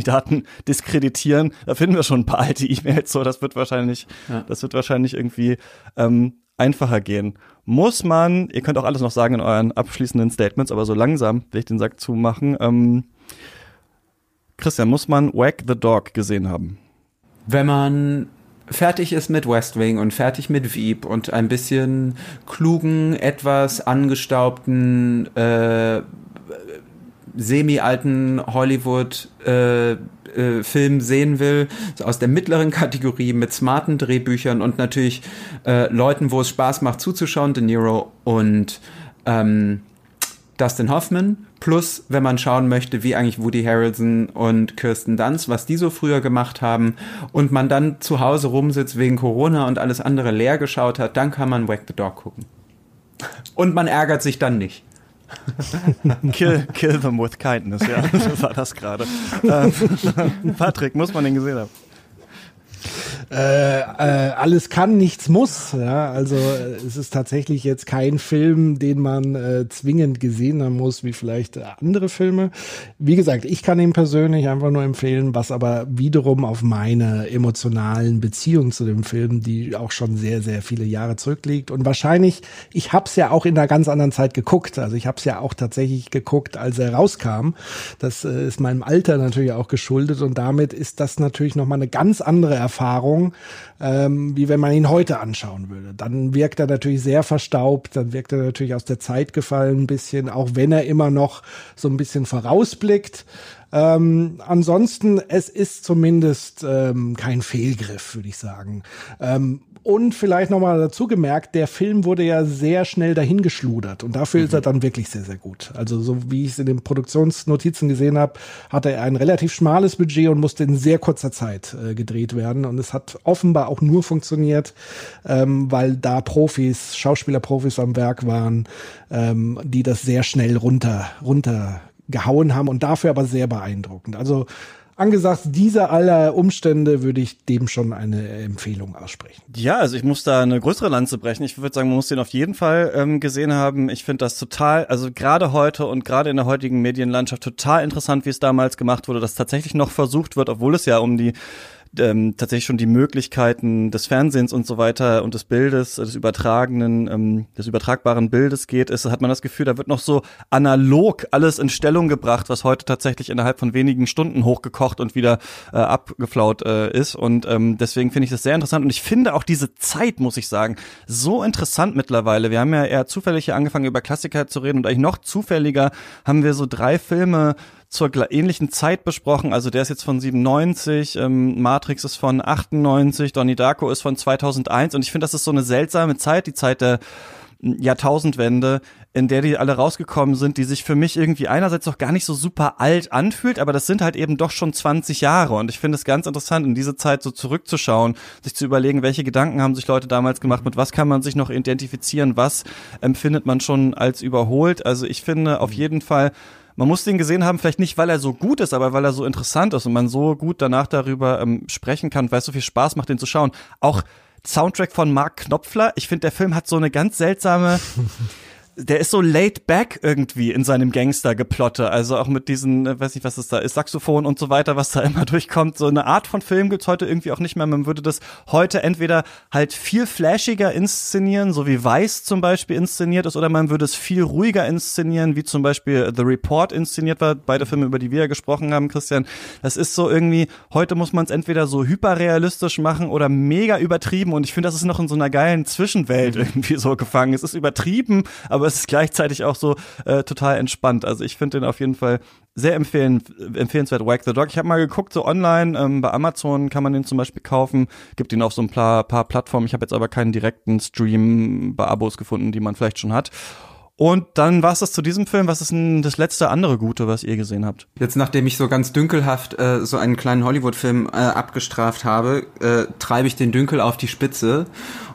diskreditieren. Da finden wir schon ein paar alte E-Mails. So, das wird wahrscheinlich, ja. das wird wahrscheinlich irgendwie ähm, einfacher gehen. Muss man, ihr könnt auch alles noch sagen in euren abschließenden Statements, aber so langsam will ich den Sack zumachen. Ähm, Christian, muss man Wag the Dog gesehen haben? Wenn man fertig ist mit West Wing und fertig mit Veep und ein bisschen klugen, etwas angestaubten, äh, semi-alten Hollywood äh, äh, Film sehen will, so aus der mittleren Kategorie mit smarten Drehbüchern und natürlich äh, Leuten, wo es Spaß macht zuzuschauen, De Niro und ähm, Dustin Hoffman, plus wenn man schauen möchte, wie eigentlich Woody Harrelson und Kirsten Dunst, was die so früher gemacht haben und man dann zu Hause rumsitzt wegen Corona und alles andere leer geschaut hat, dann kann man Whack the Dog gucken. Und man ärgert sich dann nicht. kill, kill them with kindness, ja, so war das gerade. Ähm, Patrick, muss man den gesehen haben? Äh, äh, alles kann, nichts muss. Ja, also äh, es ist tatsächlich jetzt kein Film, den man äh, zwingend gesehen haben muss, wie vielleicht andere Filme. Wie gesagt, ich kann ihn persönlich einfach nur empfehlen, was aber wiederum auf meine emotionalen Beziehungen zu dem Film, die auch schon sehr, sehr viele Jahre zurückliegt. Und wahrscheinlich, ich habe es ja auch in einer ganz anderen Zeit geguckt. Also ich habe es ja auch tatsächlich geguckt, als er rauskam. Das äh, ist meinem Alter natürlich auch geschuldet und damit ist das natürlich nochmal eine ganz andere Erfahrung Erfahrung, ähm, wie wenn man ihn heute anschauen würde. Dann wirkt er natürlich sehr verstaubt, dann wirkt er natürlich aus der Zeit gefallen ein bisschen, auch wenn er immer noch so ein bisschen vorausblickt. Ähm, ansonsten, es ist zumindest ähm, kein Fehlgriff, würde ich sagen. Ähm, und vielleicht nochmal dazu gemerkt, der Film wurde ja sehr schnell dahingeschludert und dafür mhm. ist er dann wirklich sehr, sehr gut. Also so wie ich es in den Produktionsnotizen gesehen habe, hatte er ein relativ schmales Budget und musste in sehr kurzer Zeit äh, gedreht werden. Und es hat offenbar auch nur funktioniert, ähm, weil da Profis, Schauspielerprofis am Werk waren, ähm, die das sehr schnell runter, runter gehauen haben und dafür aber sehr beeindruckend. Also angesichts dieser aller Umstände würde ich dem schon eine Empfehlung aussprechen. Ja, also ich muss da eine größere Lanze brechen. Ich würde sagen, man muss den auf jeden Fall ähm, gesehen haben. Ich finde das total, also gerade heute und gerade in der heutigen Medienlandschaft total interessant, wie es damals gemacht wurde, dass tatsächlich noch versucht wird, obwohl es ja um die ähm, tatsächlich schon die Möglichkeiten des Fernsehens und so weiter und des Bildes, des übertragenen, ähm, des übertragbaren Bildes geht, ist, hat man das Gefühl, da wird noch so analog alles in Stellung gebracht, was heute tatsächlich innerhalb von wenigen Stunden hochgekocht und wieder äh, abgeflaut äh, ist. Und ähm, deswegen finde ich das sehr interessant. Und ich finde auch diese Zeit, muss ich sagen, so interessant mittlerweile. Wir haben ja eher zufällig hier angefangen, über Klassiker zu reden und eigentlich noch zufälliger haben wir so drei Filme zur ähnlichen Zeit besprochen. Also der ist jetzt von 97, ähm, Matrix ist von 98, Donnie Darko ist von 2001 und ich finde, das ist so eine seltsame Zeit, die Zeit der Jahrtausendwende, in der die alle rausgekommen sind, die sich für mich irgendwie einerseits auch gar nicht so super alt anfühlt, aber das sind halt eben doch schon 20 Jahre und ich finde es ganz interessant, in diese Zeit so zurückzuschauen, sich zu überlegen, welche Gedanken haben sich Leute damals gemacht, mit was kann man sich noch identifizieren, was empfindet man schon als überholt. Also ich finde auf jeden Fall, man muss den gesehen haben, vielleicht nicht, weil er so gut ist, aber weil er so interessant ist und man so gut danach darüber ähm, sprechen kann, weil es so viel Spaß macht, den zu schauen. Auch Soundtrack von Mark Knopfler. Ich finde, der Film hat so eine ganz seltsame der ist so laid back irgendwie in seinem Gangster-Geplotte. Also auch mit diesen, äh, weiß nicht, was es da ist, Saxophon und so weiter, was da immer durchkommt. So eine Art von Film gibt's heute irgendwie auch nicht mehr. Man würde das heute entweder halt viel flashiger inszenieren, so wie Weiß zum Beispiel inszeniert ist, oder man würde es viel ruhiger inszenieren, wie zum Beispiel The Report inszeniert war. Beide Filme, über die wir ja gesprochen haben, Christian. Das ist so irgendwie, heute muss man es entweder so hyperrealistisch machen oder mega übertrieben. Und ich finde, das ist noch in so einer geilen Zwischenwelt irgendwie so gefangen. Es ist übertrieben, aber es ist gleichzeitig auch so äh, total entspannt. Also ich finde den auf jeden Fall sehr empfehlen, empfehlenswert, Wag the Dog. Ich habe mal geguckt, so online, ähm, bei Amazon kann man den zum Beispiel kaufen, gibt ihn auf so ein paar, paar Plattformen. Ich habe jetzt aber keinen direkten Stream bei Abos gefunden, die man vielleicht schon hat. Und dann war es das zu diesem Film. Was ist denn das letzte andere Gute, was ihr gesehen habt? Jetzt, nachdem ich so ganz dünkelhaft äh, so einen kleinen Hollywood-Film äh, abgestraft habe, äh, treibe ich den Dünkel auf die Spitze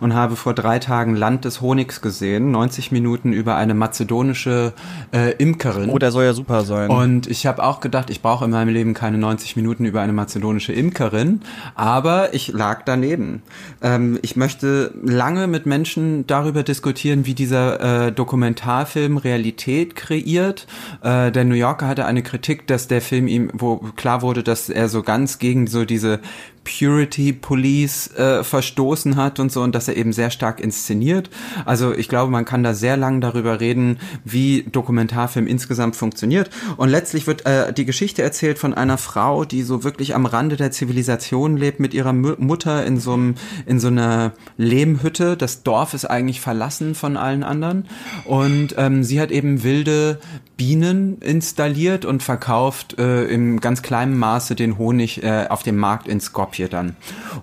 und habe vor drei Tagen Land des Honigs gesehen. 90 Minuten über eine mazedonische äh, Imkerin. Oh, der soll ja super sein. Und ich habe auch gedacht, ich brauche in meinem Leben keine 90 Minuten über eine mazedonische Imkerin. Aber ich lag daneben. Ähm, ich möchte lange mit Menschen darüber diskutieren, wie dieser äh, Dokumentar Dokumentarfilm Realität kreiert. Äh, der New Yorker hatte eine Kritik, dass der Film ihm, wo klar wurde, dass er so ganz gegen so diese Purity Police äh, verstoßen hat und so und dass er eben sehr stark inszeniert. Also ich glaube, man kann da sehr lang darüber reden, wie Dokumentarfilm insgesamt funktioniert. Und letztlich wird äh, die Geschichte erzählt von einer Frau, die so wirklich am Rande der Zivilisation lebt mit ihrer M Mutter in so einem in so einer Lehmhütte. Das Dorf ist eigentlich verlassen von allen anderen und ähm, sie hat eben wilde Bienen installiert und verkauft äh, im ganz kleinen Maße den Honig äh, auf dem Markt in Skopje dann.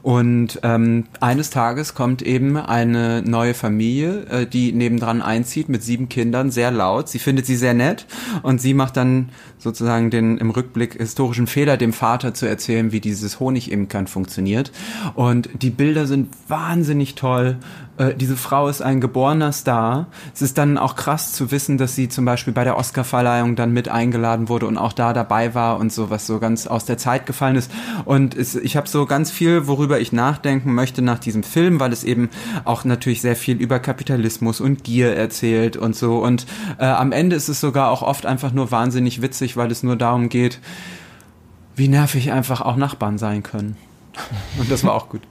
Und ähm, eines Tages kommt eben eine neue Familie, äh, die nebendran einzieht mit sieben Kindern, sehr laut. Sie findet sie sehr nett und sie macht dann sozusagen den im Rückblick historischen Fehler, dem Vater zu erzählen, wie dieses Honigimkern funktioniert. Und die Bilder sind wahnsinnig toll. Äh, diese Frau ist ein geborener Star. Es ist dann auch krass zu wissen, dass sie zum Beispiel bei der Oscarverleihung dann mit eingeladen wurde und auch da dabei war und so, was so ganz aus der Zeit gefallen ist. Und es, ich habe so ganz viel, worüber ich nachdenken möchte nach diesem Film, weil es eben auch natürlich sehr viel über Kapitalismus und Gier erzählt und so. Und äh, am Ende ist es sogar auch oft einfach nur wahnsinnig witzig, weil es nur darum geht, wie nervig einfach auch Nachbarn sein können. Und das war auch gut.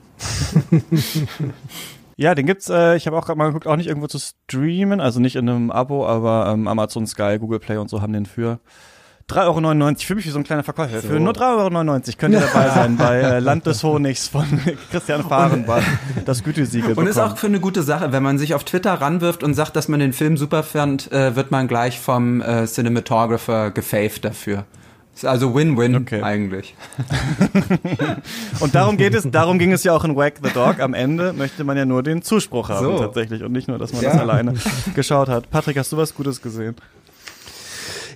Ja, den gibt's, äh, ich habe auch gerade mal geguckt, auch nicht irgendwo zu streamen, also nicht in einem Abo, aber ähm, Amazon Sky, Google Play und so haben den für 3,99 Euro. Ich fühle mich wie so ein kleiner Verkäufer. So. Für nur 3,99 Euro könnt ihr dabei sein bei äh, Land des Honigs von Christian Fahrenbach, das Gütesiegel. Und ist auch für eine gute Sache, wenn man sich auf Twitter ranwirft und sagt, dass man den Film super fand, äh, wird man gleich vom äh, Cinematographer gefaved dafür. Ist also Win-Win okay. eigentlich. und darum geht es, darum ging es ja auch in Wag the Dog. Am Ende möchte man ja nur den Zuspruch haben so. tatsächlich und nicht nur, dass man ja. das alleine geschaut hat. Patrick, hast du was Gutes gesehen?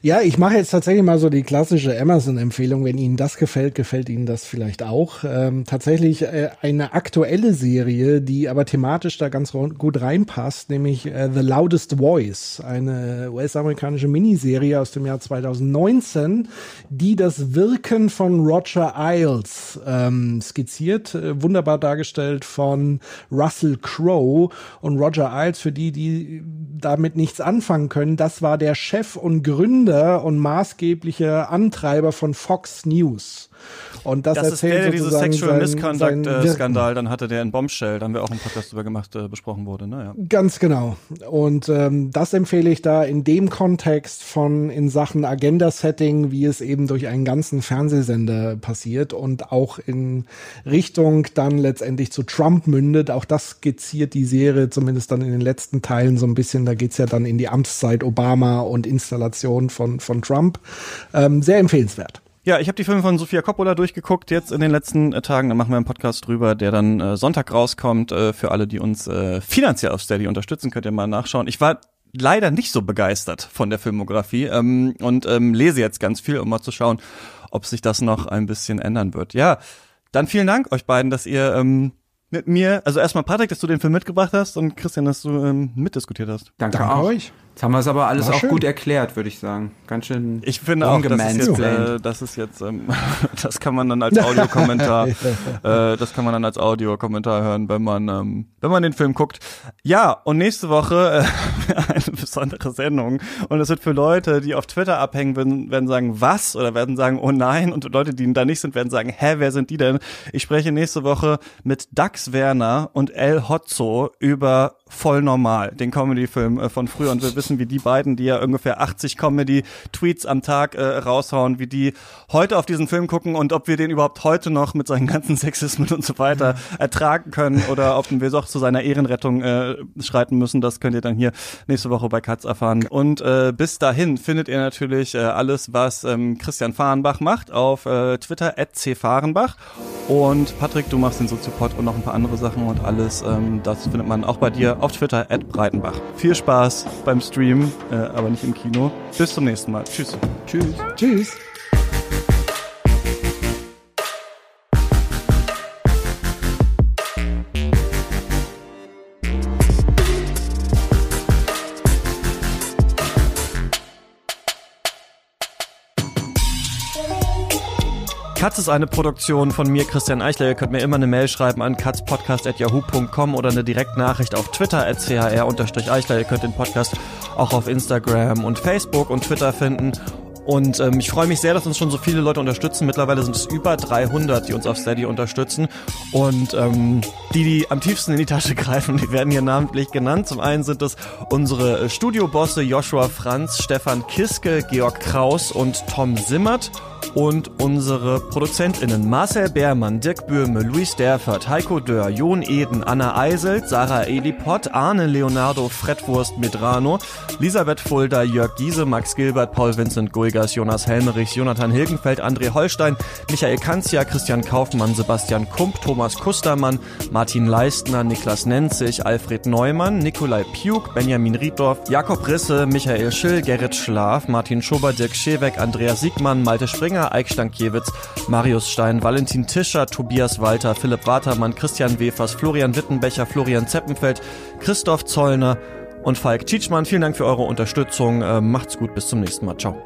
Ja, ich mache jetzt tatsächlich mal so die klassische Amazon-Empfehlung. Wenn Ihnen das gefällt, gefällt Ihnen das vielleicht auch. Ähm, tatsächlich äh, eine aktuelle Serie, die aber thematisch da ganz gut reinpasst, nämlich äh, The Loudest Voice, eine US-amerikanische Miniserie aus dem Jahr 2019, die das Wirken von Roger Ailes ähm, skizziert, äh, wunderbar dargestellt von Russell Crowe. Und Roger Ailes, für die, die damit nichts anfangen können, das war der Chef und Gründer Gründer und maßgeblicher Antreiber von Fox News. Und das, das ist der, der dieses Sexual Misconduct-Skandal dann hatte, der in Bombshell, da haben wir auch einen Podcast drüber gemacht, äh, besprochen wurde. Ne? Ja. Ganz genau. Und ähm, das empfehle ich da in dem Kontext von in Sachen Agenda-Setting, wie es eben durch einen ganzen Fernsehsender passiert und auch in Richtung dann letztendlich zu Trump mündet. Auch das skizziert die Serie zumindest dann in den letzten Teilen so ein bisschen. Da geht's ja dann in die Amtszeit Obama und Installation von, von Trump. Ähm, sehr empfehlenswert. Ja, ich habe die Filme von Sofia Coppola durchgeguckt jetzt in den letzten äh, Tagen. Da machen wir einen Podcast drüber, der dann äh, Sonntag rauskommt. Äh, für alle, die uns äh, finanziell auf Steady unterstützen, könnt ihr mal nachschauen. Ich war leider nicht so begeistert von der Filmografie ähm, und ähm, lese jetzt ganz viel, um mal zu schauen, ob sich das noch ein bisschen ändern wird. Ja, dann vielen Dank euch beiden, dass ihr ähm, mit mir, also erstmal Patrick, dass du den Film mitgebracht hast und Christian, dass du ähm, mitdiskutiert hast. Danke, Danke euch. Jetzt haben wir es aber alles auch schön. gut erklärt, würde ich sagen. Ganz schön. Ich finde auch, das ist jetzt, äh, das ist jetzt, ähm, das kann man dann als Audiokommentar, äh, das kann man dann als Audiokommentar hören, wenn man, ähm, wenn man den Film guckt. Ja, und nächste Woche äh, eine besondere Sendung. Und es wird für Leute, die auf Twitter abhängen, werden, werden sagen, was? Oder werden sagen, oh nein. Und Leute, die da nicht sind, werden sagen, hä, wer sind die denn? Ich spreche nächste Woche mit Dax Werner und El Hotzo über Voll Normal, den Comedy-Film äh, von früher. Und wir wissen, wie die beiden, die ja ungefähr 80 Comedy-Tweets am Tag äh, raushauen, wie die heute auf diesen Film gucken und ob wir den überhaupt heute noch mit seinen ganzen Sexismen und so weiter ertragen können oder ob wir doch zu seiner Ehrenrettung äh, schreiten müssen. Das könnt ihr dann hier nächste Woche bei Katz erfahren. Und äh, bis dahin findet ihr natürlich äh, alles, was ähm, Christian Fahrenbach macht auf äh, Twitter at cfahrenbach. Und Patrick, du machst den Soziopod und noch ein paar andere Sachen und alles, ähm, das findet man auch bei dir auf Twitter at Breitenbach. Viel Spaß beim Stream, äh, aber nicht im Kino. Bis zum nächsten Mal. Tschüss. Tschüss. Tschüss. Katz ist eine Produktion von mir, Christian Eichler. Ihr könnt mir immer eine Mail schreiben an katzpodcast.yahoo.com oder eine Direktnachricht auf Twitter at chr-eichler. Ihr könnt den Podcast auch auf Instagram und Facebook und Twitter finden. Und ähm, ich freue mich sehr, dass uns schon so viele Leute unterstützen. Mittlerweile sind es über 300, die uns auf Steady unterstützen. Und ähm, die, die am tiefsten in die Tasche greifen, die werden hier namentlich genannt. Zum einen sind es unsere Studiobosse Joshua Franz, Stefan Kiske, Georg Kraus und Tom Simmert. Und unsere ProduzentInnen Marcel Beermann, Dirk Böhme, Luis Derfert, Heiko Dörr, Jon Eden, Anna Eiselt, Sarah Elipott, Arne Leonardo, Fredwurst Medrano, Elisabeth Fulda, Jörg Giese, Max Gilbert, Paul Vincent Guigas, Jonas Helmerich, Jonathan Hilgenfeld, André Holstein, Michael Kanzia, Christian Kaufmann, Sebastian Kump, Thomas Kustermann, Martin Leistner, Niklas Nenzig, Alfred Neumann, Nikolai Pjuk, Benjamin Rieddorf, Jakob Risse, Michael Schill, Gerrit Schlaf, Martin Schober, Dirk Scheweck, Andreas Siegmann, Malte Springer, Eik Stankiewicz, Marius Stein, Valentin Tischer, Tobias Walter, Philipp Watermann, Christian Wefers, Florian Wittenbecher, Florian Zeppenfeld, Christoph Zollner und Falk Tschitschmann. Vielen Dank für eure Unterstützung. Äh, macht's gut, bis zum nächsten Mal. Ciao.